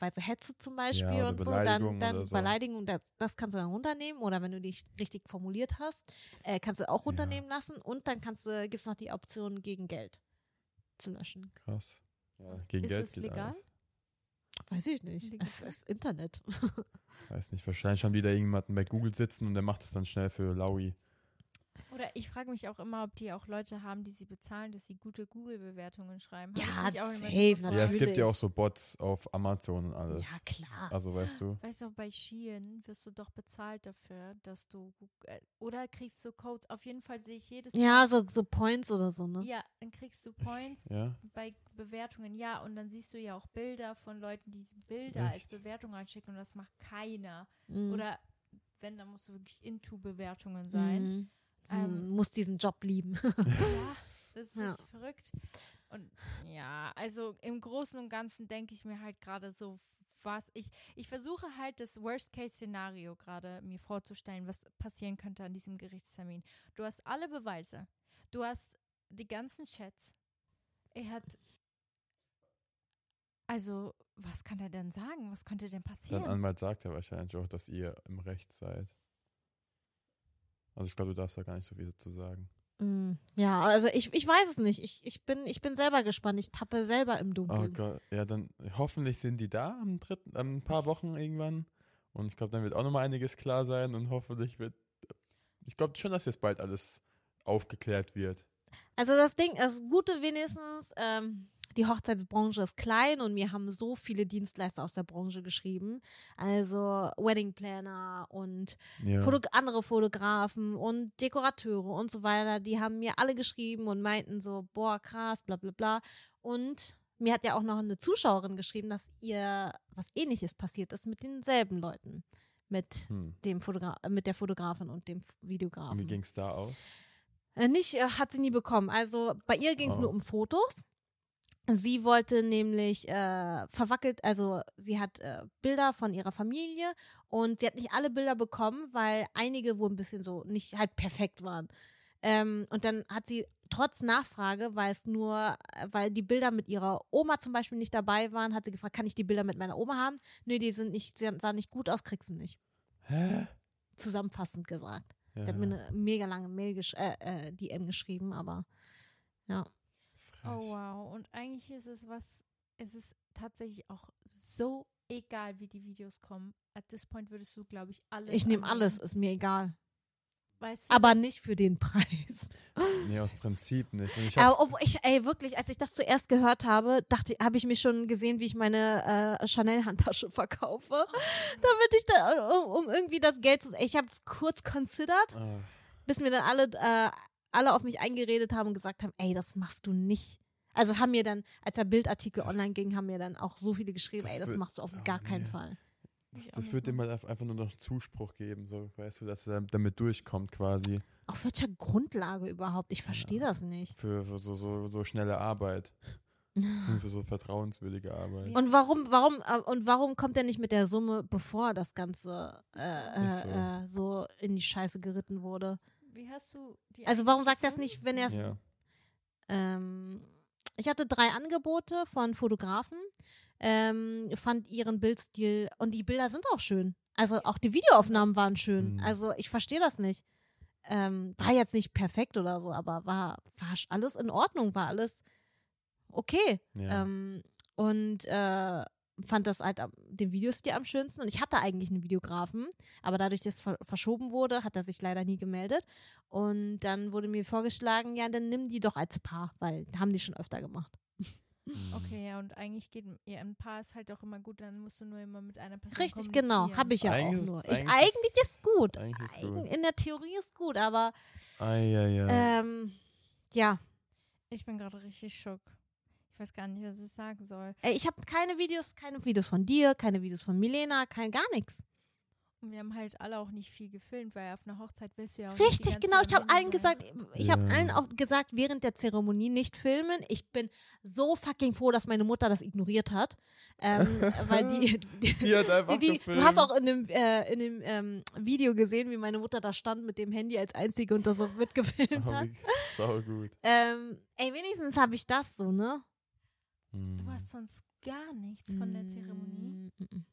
weil so Hetze zum Beispiel oder und so, dann, dann oder so. Beleidigung, das, das kannst du dann runternehmen. Oder wenn du dich richtig formuliert hast, äh, kannst du auch Ja. runternehmen lassen. Und dann kannst du, gibt es noch die Option, gegen Geld zu löschen. krass. Ja, gegen Ist Geld es legal? alles. Weiß ich nicht. Liegt Es das? ist Internet. Weiß nicht, wahrscheinlich haben die da irgendjemanden bei Google sitzen und der macht es dann schnell für Laui. Oder ich frage mich auch immer, ob die auch Leute haben, die sie bezahlen, dass sie gute Google-Bewertungen schreiben. Ja, Hab schon safe, gefragt. Ja, es gibt Natürlich. ja auch so Bots auf Amazon und alles. Ja, klar. Also weißt du. Weißt du, bei Shein wirst du doch bezahlt dafür, dass du äh, oder kriegst du Codes. Auf jeden Fall sehe ich jedes Ja, Mal. so, so Points oder so, ne? Ja, dann kriegst du Points Ja. bei Bewertungen. Ja, und dann siehst du ja auch Bilder von Leuten, die Bilder als Echt? Bewertung einschicken und das macht keiner. Mhm. Oder wenn, dann musst du wirklich into Bewertungen sein. Mhm. Ähm, Mhm. Muss diesen Job lieben. Ja, das ist Ja. verrückt. Und ja, also im Großen und Ganzen denke ich mir halt gerade so, was ich, ich versuche halt das Worst-Case-Szenario gerade mir vorzustellen, was passieren könnte an diesem Gerichtstermin. Du hast alle Beweise, du hast die ganzen Chats. Er hat, also, was kann er denn sagen? Was könnte denn Dein passieren? Anwalt sagt ja wahrscheinlich auch, dass ihr im Recht seid. Also ich glaube, du darfst da gar nicht so viel dazu sagen. Mm, Ja, also ich, ich weiß es nicht. Ich, ich, bin, ich bin selber gespannt. Ich tappe selber im Oh Dunkeln. Gott, ja, dann hoffentlich sind die da am dritten, am ein paar Wochen irgendwann. Und ich glaube, dann wird auch nochmal einiges klar sein und hoffentlich wird. Ich glaube schon, dass jetzt bald alles aufgeklärt wird. Also das Ding, das Gute wenigstens, ähm, die Hochzeitsbranche ist klein und mir haben so viele Dienstleister aus der Branche geschrieben. Also Wedding Planner und Ja. Foto andere Fotografen und Dekorateure und so weiter, die haben mir alle geschrieben und meinten so, boah, krass, bla bla bla. Und mir hat ja auch noch eine Zuschauerin geschrieben, dass ihr was ähnliches passiert ist mit denselben Leuten. Mit Hm. dem Fotogra mit der Fotografin und dem Und wie Videografen. ging es da aus? Äh, nicht, äh, hat sie nie bekommen. Also bei ihr ging es Oh. nur um Fotos. Sie wollte nämlich äh, verwackelt, also sie hat äh, Bilder von ihrer Familie und sie hat nicht alle Bilder bekommen, weil einige wohl ein bisschen so nicht halt perfekt waren. Ähm, und dann hat sie trotz Nachfrage, weil es nur, äh, weil die Bilder mit ihrer Oma zum Beispiel nicht dabei waren, hat sie gefragt, kann ich die Bilder mit meiner Oma haben? Nö, die sind nicht, sie sahen nicht gut aus, kriegst du nicht. Hä? Zusammenfassend gesagt. Ja. Sie hat mir eine mega lange Mail gesch äh, äh, DM geschrieben, aber ja. Oh wow. Und eigentlich ist es was, es ist tatsächlich auch so egal, wie die Videos kommen. At this point würdest du, glaube ich, alles. Ich nehme alles, ist mir egal. Weißt du? Aber nicht für den Preis. Nee, aus Prinzip nicht. Und ich Aber hab's, obwohl ich, ey, wirklich, als ich das zuerst gehört habe, dachte, habe ich mich schon gesehen, wie ich meine äh, Chanel-Handtasche verkaufe. Damit ich da, um, um irgendwie das Geld zu. Ich habe es kurz considered, Ah, bis mir dann alle, äh, alle auf mich eingeredet haben und gesagt haben, ey, das machst du nicht. Also haben mir dann, als der Bildartikel Das- online ging, haben mir dann auch so viele geschrieben, das ey, das wird- machst du auf oh, gar keinen nee. Fall. Das nicht wird mehr. ihm halt einfach nur noch Zuspruch geben, so, weißt du, dass er damit durchkommt quasi. Auf welcher Grundlage überhaupt? Ich verstehe das nicht. Für, für so, so, so schnelle Arbeit. Und für so vertrauenswürdige Arbeit. Ja. Und warum, warum, äh, und warum kommt er nicht mit der Summe, bevor das Ganze äh, so. äh, äh, so in die Scheiße geritten wurde? Wie hast du die Also warum sagt das gefunden? nicht, wenn er es. Ja. Ähm, ich hatte drei Angebote von Fotografen, ähm, fand ihren Bildstil und die Bilder sind auch schön. Also auch die Videoaufnahmen waren schön. Mhm. Also ich verstehe das nicht. Ähm, war jetzt nicht perfekt oder so, aber war, war alles in Ordnung, war alles okay. Ja. Ähm, und äh, fand das halt am, den Videostil am schönsten. Und ich hatte eigentlich einen Videografen, aber dadurch, dass es ver verschoben wurde, hat er sich leider nie gemeldet. Und dann wurde mir vorgeschlagen, ja, dann nimm die doch als Paar, weil haben die schon öfter gemacht. Mhm. Okay, ja, und eigentlich geht ja, ein Paar ist halt auch immer gut, dann musst du nur immer mit einer Person Richtig, genau. Habe ich ja Eigentlich auch ist- nur. Ich, eigentlich eigentlich ist- gut. Eigentlich ist Eigen- gut. In der Theorie ist gut, aber Eieiei. ähm, ja. Ich bin gerade richtig schock. Ich weiß gar nicht, was ich sagen soll. Ey, Ich habe keine Videos, keine Videos von dir, keine Videos von Milena, kein gar nichts. Und wir haben halt alle auch nicht viel gefilmt, weil auf einer Hochzeit willst du ja auch nicht die Richtig, ganze genau. Ich habe allen gesagt, ich habe Ja. allen auch gesagt, während der Zeremonie nicht filmen. Ich bin so fucking froh, dass meine Mutter das ignoriert hat. Ähm, weil die, die, Die hat einfach die, die, gefilmt. du hast auch in dem, äh, in dem ähm, Video gesehen, wie meine Mutter da stand mit dem Handy als einzige und das so mitgefilmt Oh, hat. Sau gut. Ähm, ey, wenigstens habe ich das so, ne? Mhm. Du hast sonst gar nichts von der Zeremonie. Mm, mm, mm.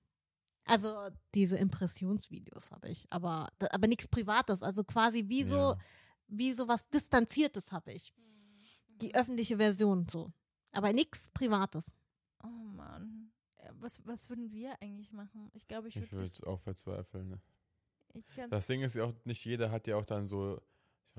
Also diese Impressionsvideos habe ich, aber, aber nichts Privates. Also quasi wie so, Ja. wie so was Distanziertes habe ich. Die öffentliche Version so. Aber nichts Privates. Oh Mann. Äh, Was, was würden wir eigentlich machen? Ich glaube, ich Ich würde würde auch verzweifeln. Ne? Das Ding ist ja auch, nicht jeder hat ja auch dann so,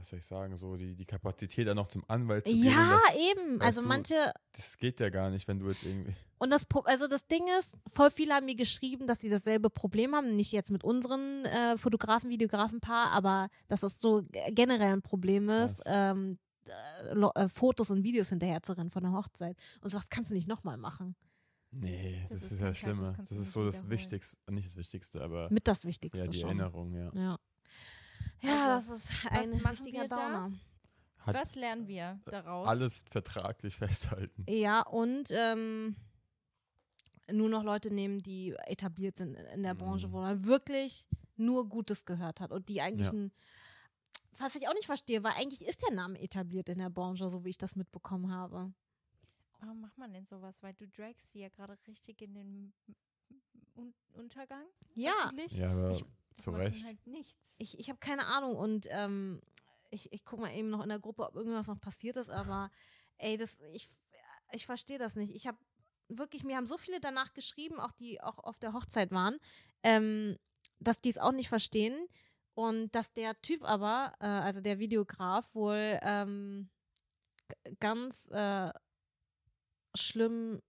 was soll ich sagen, so die, die Kapazität dann noch zum Anwalt zu gehen. und Ja, Das, eben. Also du, manche, das geht ja gar nicht, wenn du jetzt irgendwie. und das, also das Ding ist, voll viele haben mir geschrieben, dass sie dasselbe Problem haben. Nicht jetzt mit unseren äh, Fotografen, Videografenpaar, aber dass das so generell ein Problem ist, ähm, äh, äh, Fotos und Videos hinterher zu rennen von der Hochzeit. Und sowas kannst du nicht nochmal machen. Nee, Das das, ist ist, ja das schlimmer. Das, du ist so das. Wichtigste, nicht das Wichtigste, aber Mit das Wichtigste ja, die schon. Erinnerung, ja. Ja. Ja, Also, das ist ein richtiger da? Downer. Hat was lernen wir daraus? alles vertraglich festhalten. Ja, und ähm, nur noch Leute nehmen, die etabliert sind in der Branche, Mhm. wo man wirklich nur Gutes gehört hat und die eigentlich Ja. ein was ich auch nicht verstehe, weil eigentlich ist der Name etabliert in der Branche, so wie ich das mitbekommen habe. Warum macht man denn sowas? Weil du dragst sie ja gerade richtig in den Un Untergang. Ja, öffentlich. Ja, aber Ich- zu Recht. halt nichts. ich, ich habe keine Ahnung und ähm, ich, ich gucke mal eben noch in der Gruppe, ob irgendwas noch passiert ist, aber ey, das, ich, ich verstehe das nicht. Ich habe wirklich, mir haben so viele danach geschrieben, auch die auch auf der Hochzeit waren, ähm, dass die es auch nicht verstehen. Und dass der Typ aber, äh, also der Videograf, wohl ähm, ganz äh, schlimm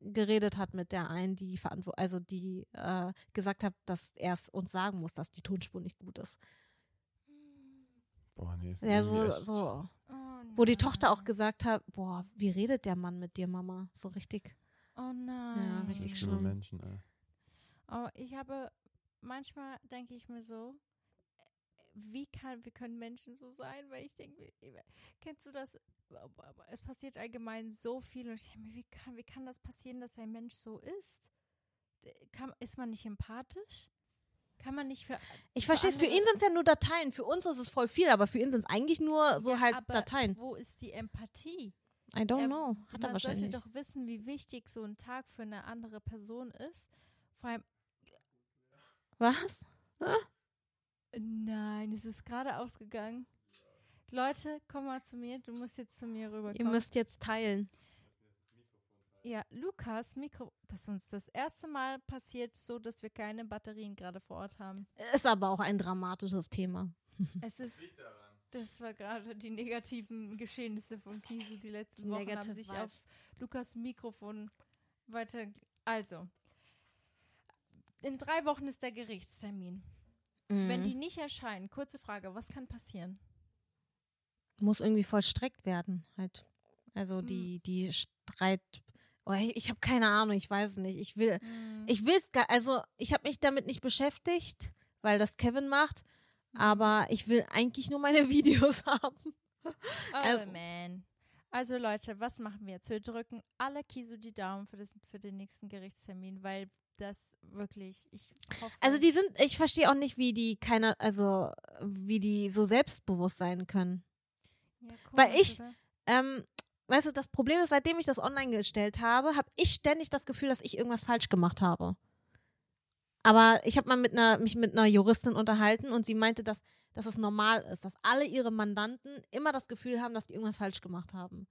geredet hat mit der einen, die verantwo- also die äh, gesagt hat, dass er es uns sagen muss, dass die Tonspur nicht gut ist. Boah, nee. ist Ja, so, echt- so, Oh wo die Tochter auch gesagt hat, boah, wie redet der Mann mit dir, Mama? So richtig. Oh nein. richtig Schlimme schlimm. Menschen, ey. Oh, ich habe, manchmal denke ich mir so, wie kann, wie können Menschen so sein? Weil ich denke, kennst du das? Es passiert allgemein so viel und ich denke mir, wie kann, wie kann das passieren, dass ein Mensch so ist? Kann, ist man nicht empathisch? Kann man nicht für. Ich verstehe es, für ihn sind es ja nur Dateien. Für uns ist es voll viel, aber für ihn sind es eigentlich nur so Ja, halt aber Dateien. Wo ist die Empathie? I don't er- know. Hat er man wahrscheinlich. sollte doch wissen, wie wichtig so ein Tag für eine andere Person ist. Vor allem, Was? Nein, es ist gerade ausgegangen. Leute, komm mal zu mir. Du musst jetzt zu mir Ihr rüberkommen. müsst jetzt teilen. Ja, Lukas Mikro, das ist uns das erste Mal passiert, so dass wir keine Batterien gerade vor Ort haben. Ist aber auch ein dramatisches Thema. Es ist, das war gerade die negativen Geschehnisse von Kisu. Die letzten Die Wochen haben negative sich Vibes. auf Lukas Mikrofon weiter. Also, in drei Wochen ist der Gerichtstermin. Wenn Mhm. die nicht erscheinen, kurze Frage, was kann passieren? Muss irgendwie vollstreckt werden. Halt. Also Hm. die, die Streit. Oh, ich ich habe keine Ahnung, ich weiß es nicht. Ich will, Hm. ich will es gar, also ich habe mich damit nicht beschäftigt, weil das Kevin macht, aber ich will eigentlich nur meine Videos haben. Oh also- man. Also Leute, was machen wir jetzt? Wir drücken alle Kisu die Daumen für, das, für den nächsten Gerichtstermin, weil das wirklich, ich hoffe. Also die sind, ich verstehe auch nicht, wie die keiner, also wie die so selbstbewusst sein können. Ja, weil komisch, ich-? Ähm, weißt du, das Problem ist, seitdem ich das online gestellt habe, habe ich ständig das Gefühl, dass ich irgendwas falsch gemacht habe. Aber ich habe mal mit einer, mich mit einer Juristin unterhalten und sie meinte, dass, dass es normal ist, dass alle ihre Mandanten immer das Gefühl haben, dass die irgendwas falsch gemacht haben.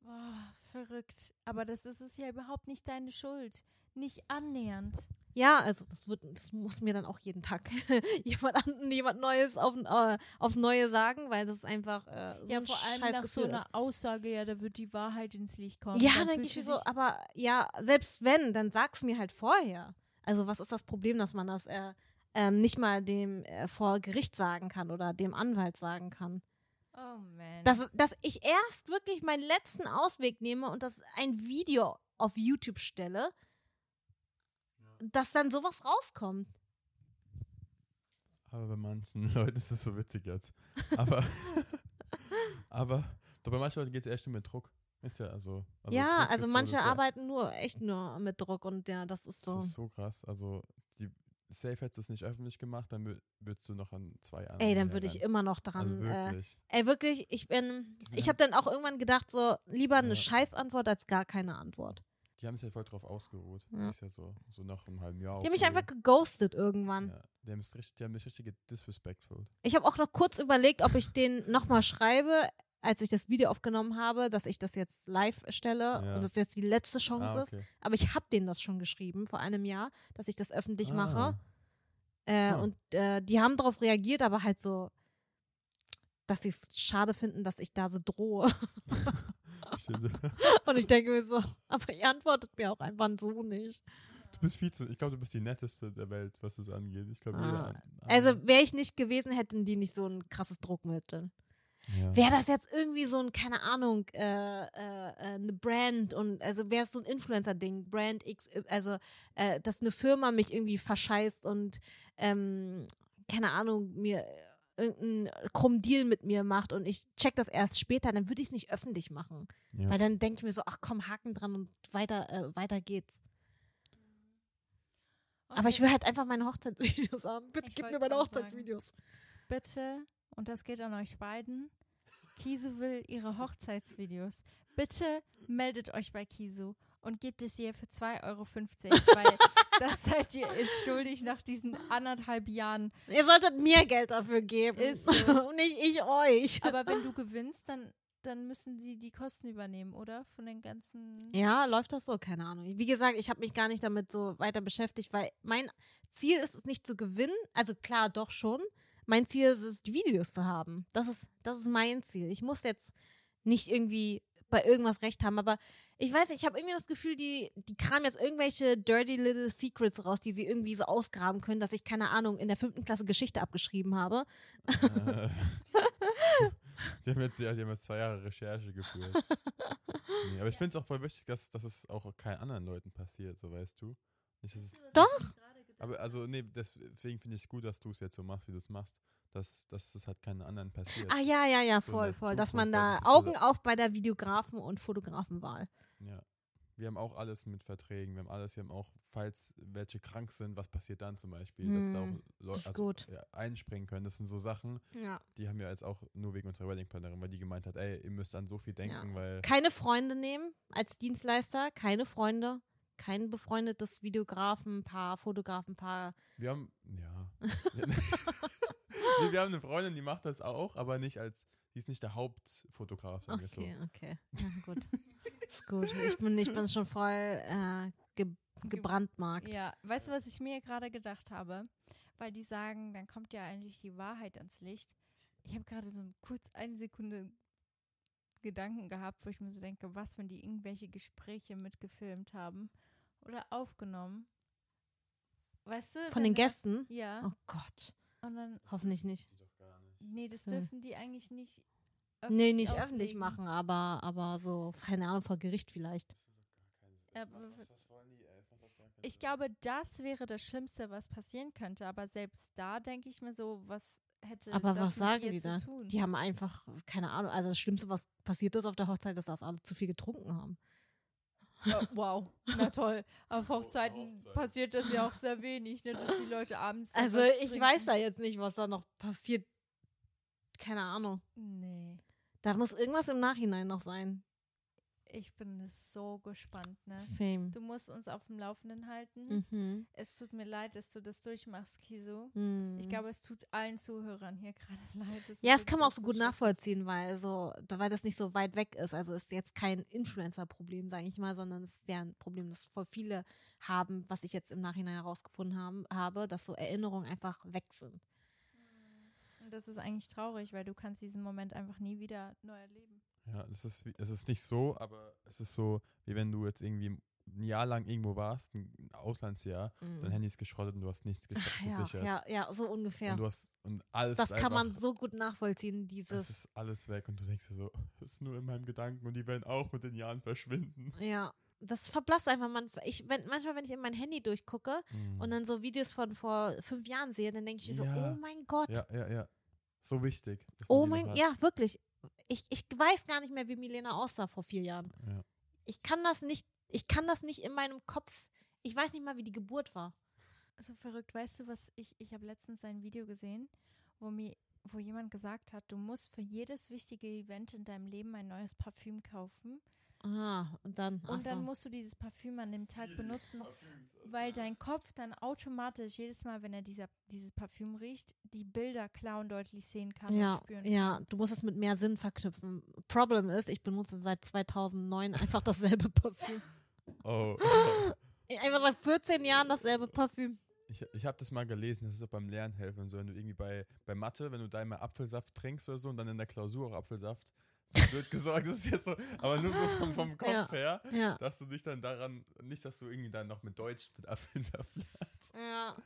Boah, verrückt. Aber das ist es ja überhaupt nicht deine Schuld. Nicht annähernd. Ja, also das wird, das muss mir dann auch jeden Tag jemand, an, jemand Neues auf, äh, aufs Neue sagen, weil das ist einfach äh, so ja, ein vor allem scheiß nach so Gefühl einer ist. Aussage, ja, da wird die Wahrheit ins Licht kommen. Ja, Dann denke fühlst ich so, aber ja, selbst wenn, dann sag's mir halt vorher. Also was ist das Problem, dass man das äh, ähm, nicht mal dem äh, vor Gericht sagen kann oder dem Anwalt sagen kann? Oh man. Dass, dass ich erst wirklich meinen letzten Ausweg nehme und das ein Video auf YouTube stelle, dass dann sowas rauskommt. Aber bei manchen Leuten ist es so witzig jetzt. Aber, aber doch bei manchen Leuten geht es echt nur mit Druck. Ist ja also. also ja, Druck also so, manche wär- arbeiten nur, echt nur mit Druck und ja, das ist so. Das ist so krass. Also, Safe hättest du es nicht öffentlich gemacht, dann wür- würdest du noch an zwei anderen. Ey, dann würde ich immer noch Also dran. äh, wirklich. ey, wirklich, ich bin. Die Ich habe dann auch irgendwann gedacht, so, lieber eine Ja. Scheißantwort als gar keine Antwort. Die haben sich ja voll drauf ausgeruht. Ja. Ist ja so, so nach einem halben Jahr. Die haben mich einfach geghostet irgendwann. Ja, die haben richtig, die haben mich richtig disrespectful. Ich habe auch noch kurz überlegt, ob ich den nochmal schreibe, als ich das Video aufgenommen habe, dass ich das jetzt live stelle Ja. und das jetzt die letzte Chance Ah, ist. okay. Aber ich habe denen das schon geschrieben vor einem Jahr, dass ich das öffentlich Ah. mache. Äh, Hm. Und äh, die haben darauf reagiert, aber halt so, dass sie es schade finden, dass ich da so drohe. Und ich denke mir so, aber ihr antwortet mir auch einfach so nicht. Du bist viel zu, ich glaube, du bist die netteste der Welt, was das angeht. Ich glaube, Ah. jeder. an- Also an- wäre ich nicht gewesen, hätten die nicht so ein krasses Druckmittel. Ja. Wäre das jetzt irgendwie so ein, keine Ahnung, äh, äh, äh, eine Brand und also wäre es so ein Influencer-Ding, Brand X, also äh, dass eine Firma mich irgendwie verscheißt und ähm, keine Ahnung, mir irgendeinen krummen Deal mit mir macht und ich check das erst später, dann würde ich es nicht öffentlich machen. ja. Weil dann denke ich mir so, ach komm, Haken dran und weiter, äh, weiter geht's. Aber ich will halt einfach meine Hochzeitsvideos haben. Bitte Ich gib mir meine gerade sagen. Hochzeitsvideos. bitte, und das geht an euch beiden, Kisu will ihre Hochzeitsvideos. Bitte meldet euch bei Kisu und gebt es ihr für 2,50 Euro, weil Das seid ihr ist schuldig nach diesen anderthalb Jahren. Ihr solltet mir Geld dafür geben. Ist so. Und nicht ich euch. Aber wenn du gewinnst, dann, dann müssen sie die Kosten übernehmen, oder? Von den ganzen. Ja, läuft das so? Keine Ahnung. Wie gesagt, ich habe mich gar nicht damit so weiter beschäftigt, weil mein Ziel ist es nicht zu gewinnen. Also klar, doch schon. Mein Ziel ist es, die Videos zu haben. Das ist, das ist mein Ziel. Ich muss jetzt nicht irgendwie bei irgendwas recht haben, aber ich weiß ich habe irgendwie das Gefühl, die, die kramen jetzt irgendwelche dirty little secrets raus, die sie irgendwie so ausgraben können, dass ich, keine Ahnung, in der fünften Klasse Geschichte abgeschrieben habe. Äh, die, haben jetzt, ja, die haben jetzt zwei Jahre Recherche geführt. nee, aber ich finde es auch voll wichtig, dass, dass es auch keinen anderen Leuten passiert, so weißt du. Nicht, Doch. Aber also, nee, deswegen finde ich es gut, dass du es jetzt so machst, wie du es machst. Dass, dass es halt keinen anderen passiert. Ah ja, ja, ja, So voll, der voll. Dass man da das so Augen da- auf bei der Videografen- und Fotografenwahl. Ja. Wir haben auch alles mit Verträgen, wir haben alles, wir haben auch, falls welche krank sind, was passiert dann zum Beispiel, dass da auch Hm, Leute das ist also. Ja, einspringen können. Das sind so Sachen, Ja. die haben wir jetzt auch nur wegen unserer Wedding-Plannerin, weil die gemeint hat, ey, ihr müsst an so viel denken, weil Keine Freunde nehmen als Dienstleister, keine Freunde, kein befreundetes Videografen-Paar, Fotografen-Paar. wir haben, ja. nee, wir haben eine Freundin, die macht das auch, aber nicht als, die ist nicht der Hauptfotograf, sagen wir Okay, so. okay. Ja, gut. ist gut. Ich bin, ich bin schon voll äh, ge gebrandmarkt. Ja, weißt du, was ich mir gerade gedacht habe? Weil die sagen, dann kommt ja eigentlich die Wahrheit ans Licht. Ich habe gerade so kurz eine Sekunde Gedanken gehabt, wo ich mir so denke, was, wenn die irgendwelche Gespräche mitgefilmt haben oder aufgenommen. Weißt du? Von den Gästen? Ja. Oh Gott. Und dann, Hoffentlich nicht. nee, das Hm. dürfen die eigentlich nicht Nee, nicht auslegen. öffentlich machen, aber, aber so, keine Ahnung, vor Gericht vielleicht. Ich glaube, das wäre das Schlimmste, was passieren könnte. Aber selbst da denke ich mir so, was hätte Aber das was mit sagen die zu da? tun? Die haben einfach, keine Ahnung, also das Schlimmste, was passiert ist auf der Hochzeit, ist, dass alle zu viel getrunken haben. Ja, wow, na toll. Auf Hochzeiten Hochzeit. passiert das ja auch sehr wenig, ne, dass die Leute abends. Also was ich trinken. weiß da jetzt nicht, was da noch passiert. Keine Ahnung. Nee, Da muss irgendwas im Nachhinein noch sein. Ich bin so gespannt, ne? Fame. Du musst uns auf dem Laufenden halten. Mhm. Es tut mir leid, dass du das durchmachst, Kiso. Mhm. Ich glaube, es tut allen Zuhörern hier gerade leid. Es Ja, das kann man auch so gut nachvollziehen, weil so, da- weil das nicht so weit weg ist. Also ist jetzt kein Influencer-Problem, sage ich mal, sondern es ist ja ein Problem, das voll viele haben, was ich jetzt im Nachhinein herausgefunden haben, habe, dass so Erinnerungen einfach weg sind. Und das ist eigentlich traurig, weil du kannst diesen Moment einfach nie wieder neu erleben. Ja, es ist, es ist nicht so, aber es ist so, wie wenn du jetzt irgendwie ein Jahr lang irgendwo warst, ein Auslandsjahr, dein Handy ist geschrottet und du hast nichts ges. Ja, gesichert. ja, ja, so ungefähr. Und du hast und alles Das ist kann man einfach- so gut nachvollziehen, Es dieses. ist alles weg und du denkst dir so, es ist nur in meinem Gedanken und die werden auch mit den Jahren verschwinden. Ja, das verblasst einfach. Man, ich, wenn, manchmal, wenn ich in mein Handy durchgucke und dann so Videos von vor fünf Jahren sehe, dann denke ich mir so, Ja. oh mein Gott. ja, ja, ja. So wichtig. Oh mein, ja, wirklich. Ich, ich weiß gar nicht mehr, wie Milena aussah vor vier Jahren. Ja. Ich kann das nicht, ich kann das nicht in meinem Kopf. Ich weiß nicht mal, wie die Geburt war. So verrückt, weißt du, was ich, ich habe letztens ein Video gesehen, wo mir, wo jemand gesagt hat, du musst für jedes wichtige Event in deinem Leben ein neues Parfüm kaufen. Ah, und dann. Und dann so. musst du dieses Parfüm an dem Tag benutzen, weil dein Kopf dann automatisch jedes Mal, wenn er dieser, dieses Parfüm riecht, die Bilder klar und deutlich sehen kann ja, und spüren ja, du musst es mit mehr Sinn verknüpfen. Problem ist, ich benutze seit 2009 einfach dasselbe Parfüm. Oh. Einfach seit 14 Jahren dasselbe Parfüm. Ich, ich habe das mal gelesen, das ist auch beim Lernen helfen. So, wenn du irgendwie bei, bei Mathe, wenn du da immer Apfelsaft trinkst oder so und dann in der Klausur auch Apfelsaft, so wird gesorgt, das ist jetzt so, aber nur so vom, vom Kopf Ja. her, Ja. dass du dich dann daran, nicht, dass du irgendwie dann noch mit Deutsch mit Apfelsaft lernst. Ja.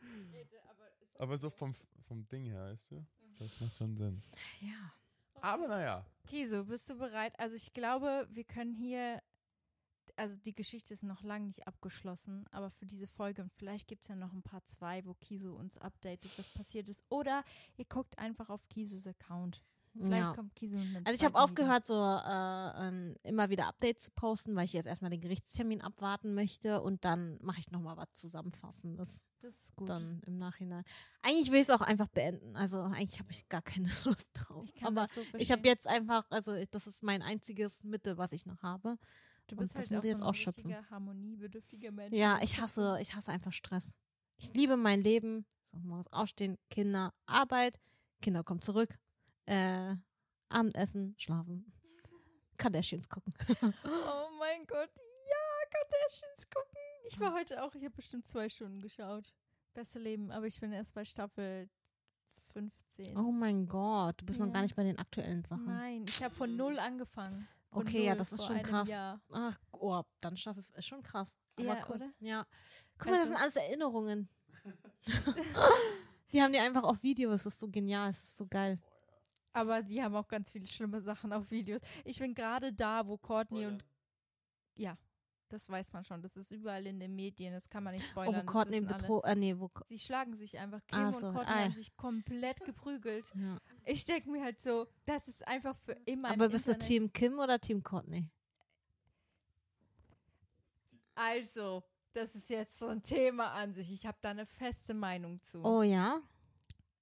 Aber so vom, vom Ding her, weißt du? Das macht schon Sinn. Ja. Aber naja. Kiso, bist du bereit? Also ich glaube, wir können hier, also die Geschichte ist noch lange nicht abgeschlossen, aber für diese Folge, und vielleicht gibt es ja noch ein paar zwei, wo Kiso uns updatet, was passiert ist. Oder ihr guckt einfach auf Kisos Account. Vielleicht ja. kommt einem Also ich habe aufgehört, so äh, ähm, immer wieder Updates zu posten, weil ich jetzt erstmal den Gerichtstermin abwarten möchte und dann mache ich nochmal was Zusammenfassendes. Das ist gut. dann im Nachhinein. Eigentlich will ich es auch einfach beenden. Also eigentlich habe ich gar keine Lust drauf. ich kann Aber das so ich habe jetzt einfach, also ich, das ist mein einziges Mittel, was ich noch habe. Du Und bist das halt muss auch ich jetzt auch schöpfen. harmoniebedürftiger Mensch. Ja, Das ich hasse, ich hasse einfach Stress. Ich liebe mein Leben. So, morgens aufstehen, Kinder, Arbeit, Kinder kommen zurück, äh, Abendessen, schlafen, Kardashians gucken. Oh mein Gott, ja, Kardashians gucken. Ich war heute auch, ich habe bestimmt zwei Stunden geschaut. Beste Leben, aber ich bin erst bei Staffel 15. Oh mein Gott, du bist noch gar Ja. nicht bei den aktuellen Sachen. Nein, ich habe von null angefangen. Von Okay, ja, null das ist schon krass. Jahr. Ach, oh, dann Staffel ist schon krass. Aber Ja, cool. oder? Ja. Guck mal, das Also- sind alles Erinnerungen. die haben die einfach auf Video. Es ist so genial, es ist so geil. Aber die haben auch ganz viele schlimme Sachen auf Videos. Ich bin gerade da, wo Courtney und ja, das weiß man schon. Das ist überall in den Medien. Das kann man nicht Oh, spoilern. wo das Courtney. Betro äh, nee, wo, Sie schlagen sich einfach. Kim Ah, und so, Courtney ah, ja. haben sich komplett geprügelt. ja. Ich denke mir halt so, das ist einfach für immer Aber im bist du Internet. Team Kim oder Team Courtney? Also, das ist jetzt so ein Thema an sich. Ich habe da eine feste Meinung zu. Oh ja?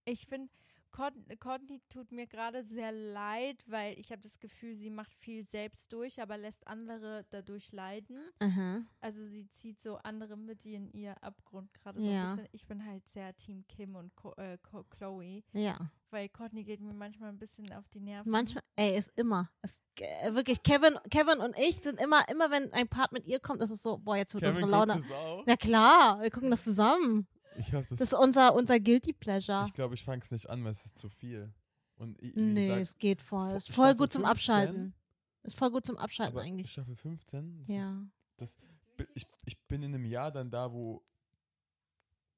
Ich finde, Courtney tut mir gerade sehr leid, weil ich habe das Gefühl, sie macht viel selbst durch, aber lässt andere dadurch leiden. Aha. Also sie zieht so andere mit in ihr Abgrund gerade so Ja. ein bisschen. Ich bin halt sehr Team Kim und Co äh, Co Chloe, Ja. weil Courtney geht mir manchmal ein bisschen auf die Nerven. Manchmal, ey, ist immer. Ist, äh, wirklich, Kevin, Kevin und ich sind immer, immer wenn ein Part mit ihr kommt, ist es so, boah, jetzt wird Kevin unsere Laune. das auch. Na klar, wir gucken das zusammen. Ich hab das. Das ist unser, unser Guilty Pleasure. ich glaube, ich fange es nicht an, weil es ist zu viel. Und i- wie nee, gesagt, es geht voll. Vo- Ist voll Staffel gut zum 15? Abschalten. Ist voll gut zum Abschalten aber eigentlich. Staffel 15? Das Ja. Ist, bi- ich, ich bin in einem Jahr dann da, wo.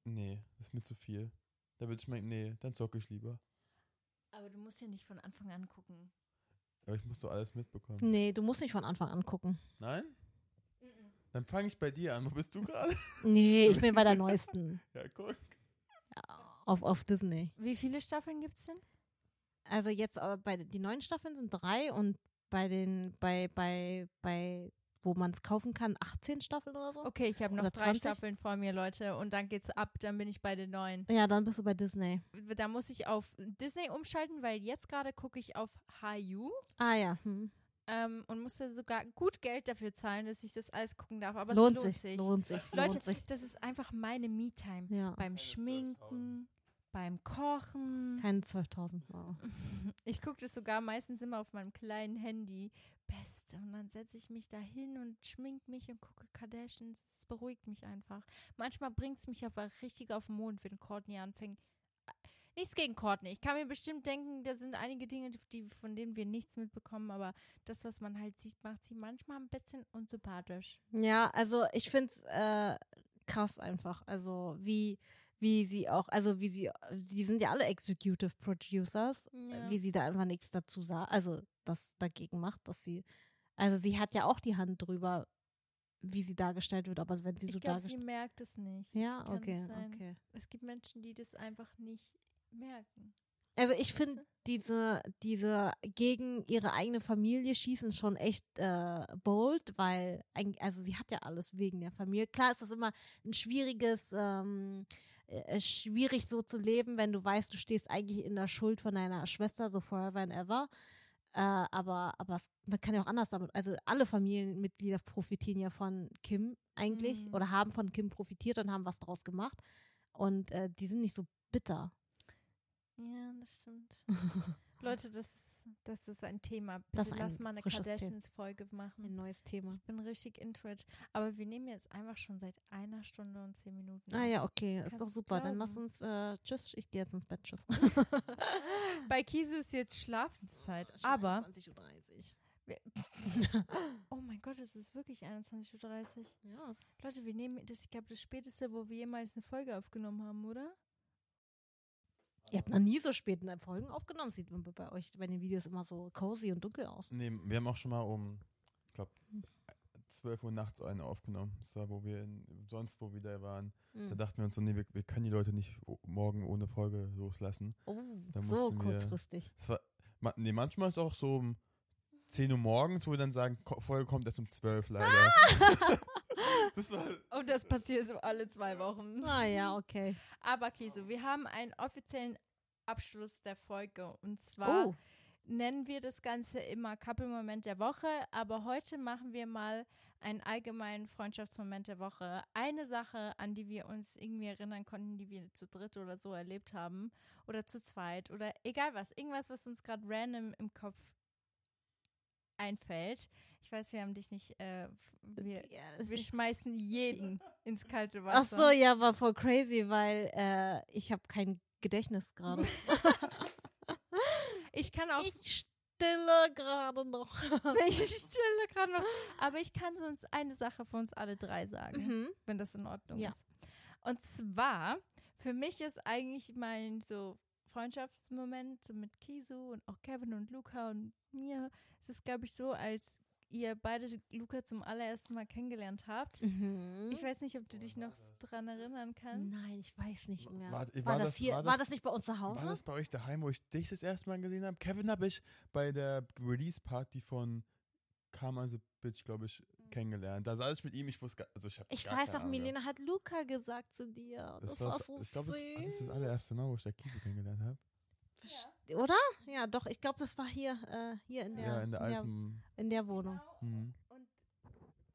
Nee, das ist mir zu viel. Da würde ich meinen, nee, dann zocke ich lieber. Aber du musst ja nicht von Anfang an gucken. Aber ich muss so alles mitbekommen. Nee, du musst nicht von Anfang an gucken. Nein? Dann fange ich bei dir an. Wo bist du gerade? Nee, ich bin bei der neuesten. ja, guck. Auf, auf Disney. Wie viele Staffeln gibt's denn? Also jetzt aber bei die neuen Staffeln sind drei und bei den, bei, bei, bei, wo man es kaufen kann, 18 Staffeln oder so. Okay, ich habe noch Oder drei 20? Staffeln vor mir, Leute. Und dann geht's ab, dann bin ich bei den neuen. Ja, dann bist du bei Disney. Da muss ich auf Disney umschalten, weil jetzt gerade gucke ich auf HU Ah ja. Hm. Ähm, und musste sogar gut Geld dafür zahlen, dass ich das alles gucken darf. Aber lohnt, es lohnt sich, sich. lohnt sich, Leute, lohnt sich. das ist einfach meine Me-Time. Ja, Beim Schminken, beim Kochen. keine 12.000. Wow. Ich gucke das sogar meistens immer auf meinem kleinen Handy. Beste. Und dann setze ich mich da hin und schmink mich und gucke Kardashians. Es beruhigt mich einfach. Manchmal bringt es mich aber richtig auf den Mond, wenn Courtney anfängt. Nichts gegen Courtney. Ich kann mir bestimmt denken, da sind einige Dinge, die, von denen wir nichts mitbekommen, aber das, was man halt sieht, macht sie manchmal ein bisschen unsympathisch. Ja, also ich finde es äh, krass einfach. Also wie, wie sie auch, also wie sie, sie sind ja alle Executive Producers, Ja. wie sie da einfach nichts dazu sagt, also das dagegen macht, dass sie, also sie hat ja auch die Hand drüber, wie sie dargestellt wird, aber wenn sie so ich glaube, sie dargestellt merkt es nicht. Ja, okay, okay. Es gibt Menschen, die das einfach nicht merken. Also ich finde diese, diese gegen ihre eigene Familie schießen schon echt äh, bold, weil eig- also sie hat ja alles wegen der Familie. Klar ist das immer ein schwieriges, ähm, äh, schwierig so zu leben, wenn du weißt, du stehst eigentlich in der Schuld von deiner Schwester, so forever and ever. Äh, aber aber es, man kann ja auch anders damit. Also alle Familienmitglieder profitieren ja von Kim eigentlich Mhm. oder haben von Kim profitiert und haben was draus gemacht. Und äh, die sind nicht so bitter. Ja, das stimmt. Leute, das ist, das ist ein Thema. Bitte Das ist ein lass mal eine. Kardashians-Folge machen. Ein neues Thema. Ich bin richtig interested. Aber wir nehmen jetzt einfach schon seit einer Stunde und zehn Minuten. Ah ja, okay, ist Kannst doch du super. Dann lass glauben? uns, äh, tschüss, ich gehe jetzt ins Bett, tschüss. Bei Kisu ist jetzt Schlafenszeit. Aber, 21.30 oh mein Gott, es ist wirklich 21.30 Uhr. Ja. Leute, wir nehmen das, ich glaube, das späteste, wo wir jemals eine Folge aufgenommen haben, oder? Ihr habt noch nie so spät in Folgen aufgenommen. Sieht man bei euch bei den Videos immer so cozy und dunkel aus. Nee, wir haben auch schon mal um, ich glaube, 12 Uhr nachts eine aufgenommen. Das war, wo wir in, sonst wo wir da waren. Da Mhm. dachten wir uns so, nee, wir, wir können die Leute nicht morgen ohne Folge loslassen. Oh, da so wir- kurzfristig. Das war, nee, manchmal ist es auch so um 10 Uhr morgens, wo wir dann sagen, Folge kommt erst um 12 leider. das war, Und das passiert so alle zwei Wochen. Ah ja, okay. Aber Kisu, wir haben einen offiziellen Abschluss der Folge. Und zwar Oh, nennen wir das Ganze immer Couple-Moment der Woche, aber heute machen wir mal einen allgemeinen Freundschaftsmoment der Woche. Eine Sache, an die wir uns irgendwie erinnern konnten, die wir zu dritt oder so erlebt haben oder zu zweit oder egal was, irgendwas, was uns gerade random im Kopf einfällt. Ich weiß, wir haben dich nicht, äh, wir, wir schmeißen jeden ins kalte Wasser. Ach so, ja, war voll crazy, weil äh, ich habe kein Gedächtnis gerade. Ich kann auch ich stille gerade noch. Ich stille gerade noch. Aber ich kann sonst eine Sache für uns alle drei sagen, Mhm. wenn das in Ordnung Ja. ist. Und zwar, für mich ist eigentlich mein so Freundschaftsmoment so mit Kisu und auch Kevin und Luca und mir. Es ist, glaube ich, so, als ihr beide Luca zum allerersten Mal kennengelernt habt. Mhm. Ich weiß nicht, ob du dich noch dran erinnern kannst. Nein, ich weiß nicht mehr. War- War, war das, das- hier, war war das- das nicht bei uns zu Hause? War das bei euch daheim, wo ich dich das erste Mal gesehen habe? Kevin habe ich bei der Release-Party von Karma the Bitch, glaube ich, kennengelernt. Da saß ich mit ihm, ich wusste gar, also ich ich gar weiß Ahnung. Milena hat Luca gesagt zu dir. Das, Das war war, so ich glaube, das, das ist das allererste Mal, wo ich da Kiese kennengelernt habe. Oder? Ja, doch. Ich glaube, das war hier, äh, hier in der, Ja, in der alten. in der Wohnung. Hm.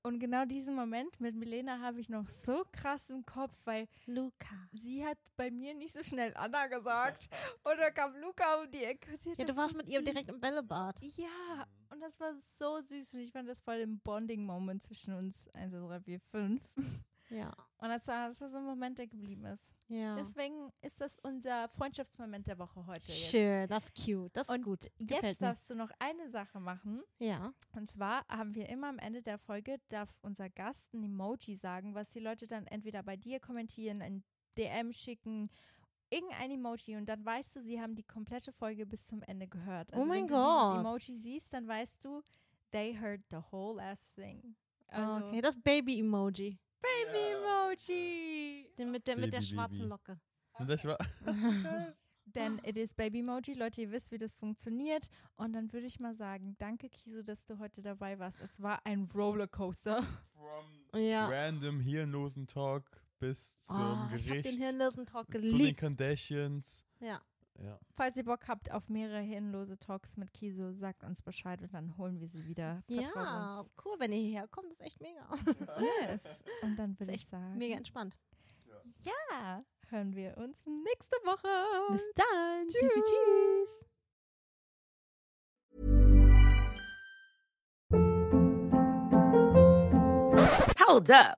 Und genau diesen Moment mit Milena habe ich noch so krass im Kopf, weil Luca. sie hat bei mir nicht so schnell Anna gesagt. Und da kam Luca um die Ecke. und Ja, du dann warst so- mit ihr direkt im Bällebad. Ja, und das war so süß und ich fand das voll im Bonding-Moment zwischen uns 1, 2, 3, 4, 5. Ja. Und das war, das war so ein Moment, der geblieben ist. Ja. Deswegen ist das unser Freundschaftsmoment der Woche heute. Jetzt. Schön, das ist cute. Das ist Und gut. Gefällt Jetzt mir. darfst du noch eine Sache machen. Ja. Und zwar haben wir immer am Ende der Folge, darf unser Gast ein Emoji sagen, was die Leute dann entweder bei dir kommentieren, ein DM schicken, irgendein Emoji und dann weißt du, sie haben die komplette Folge bis zum Ende gehört. Oh Also mein wenn du Gott. dieses Emoji siehst, dann weißt du, they heard the whole ass thing. Also, okay, das Baby-Emoji. Baby-Emoji! Den mit der, mit der Baby, schwarzen Baby. Locke. Und das war, Denn it is Baby-Emoji. Leute, ihr wisst, wie das funktioniert. Und dann würde ich mal sagen, danke Kiso, dass du heute dabei warst. Es war ein Rollercoaster. Ja. random hirnlosen Talk bis zum Oh, ich habe Gericht, den hirnlosen Talk zu den geliebt. Kardashians. Ja. Ja. Falls ihr Bock habt auf mehrere hirnlose Talks mit Kiso, sagt uns Bescheid und dann holen wir sie wieder. Vertraut Ja, uns. cool, wenn ihr hierher kommt, ist echt mega. Yes. Und dann würde ich sagen, Mega entspannt. ja, hören wir uns nächste Woche. Bis dann. Tschüssi, Tschüss. tschüss. Hold up.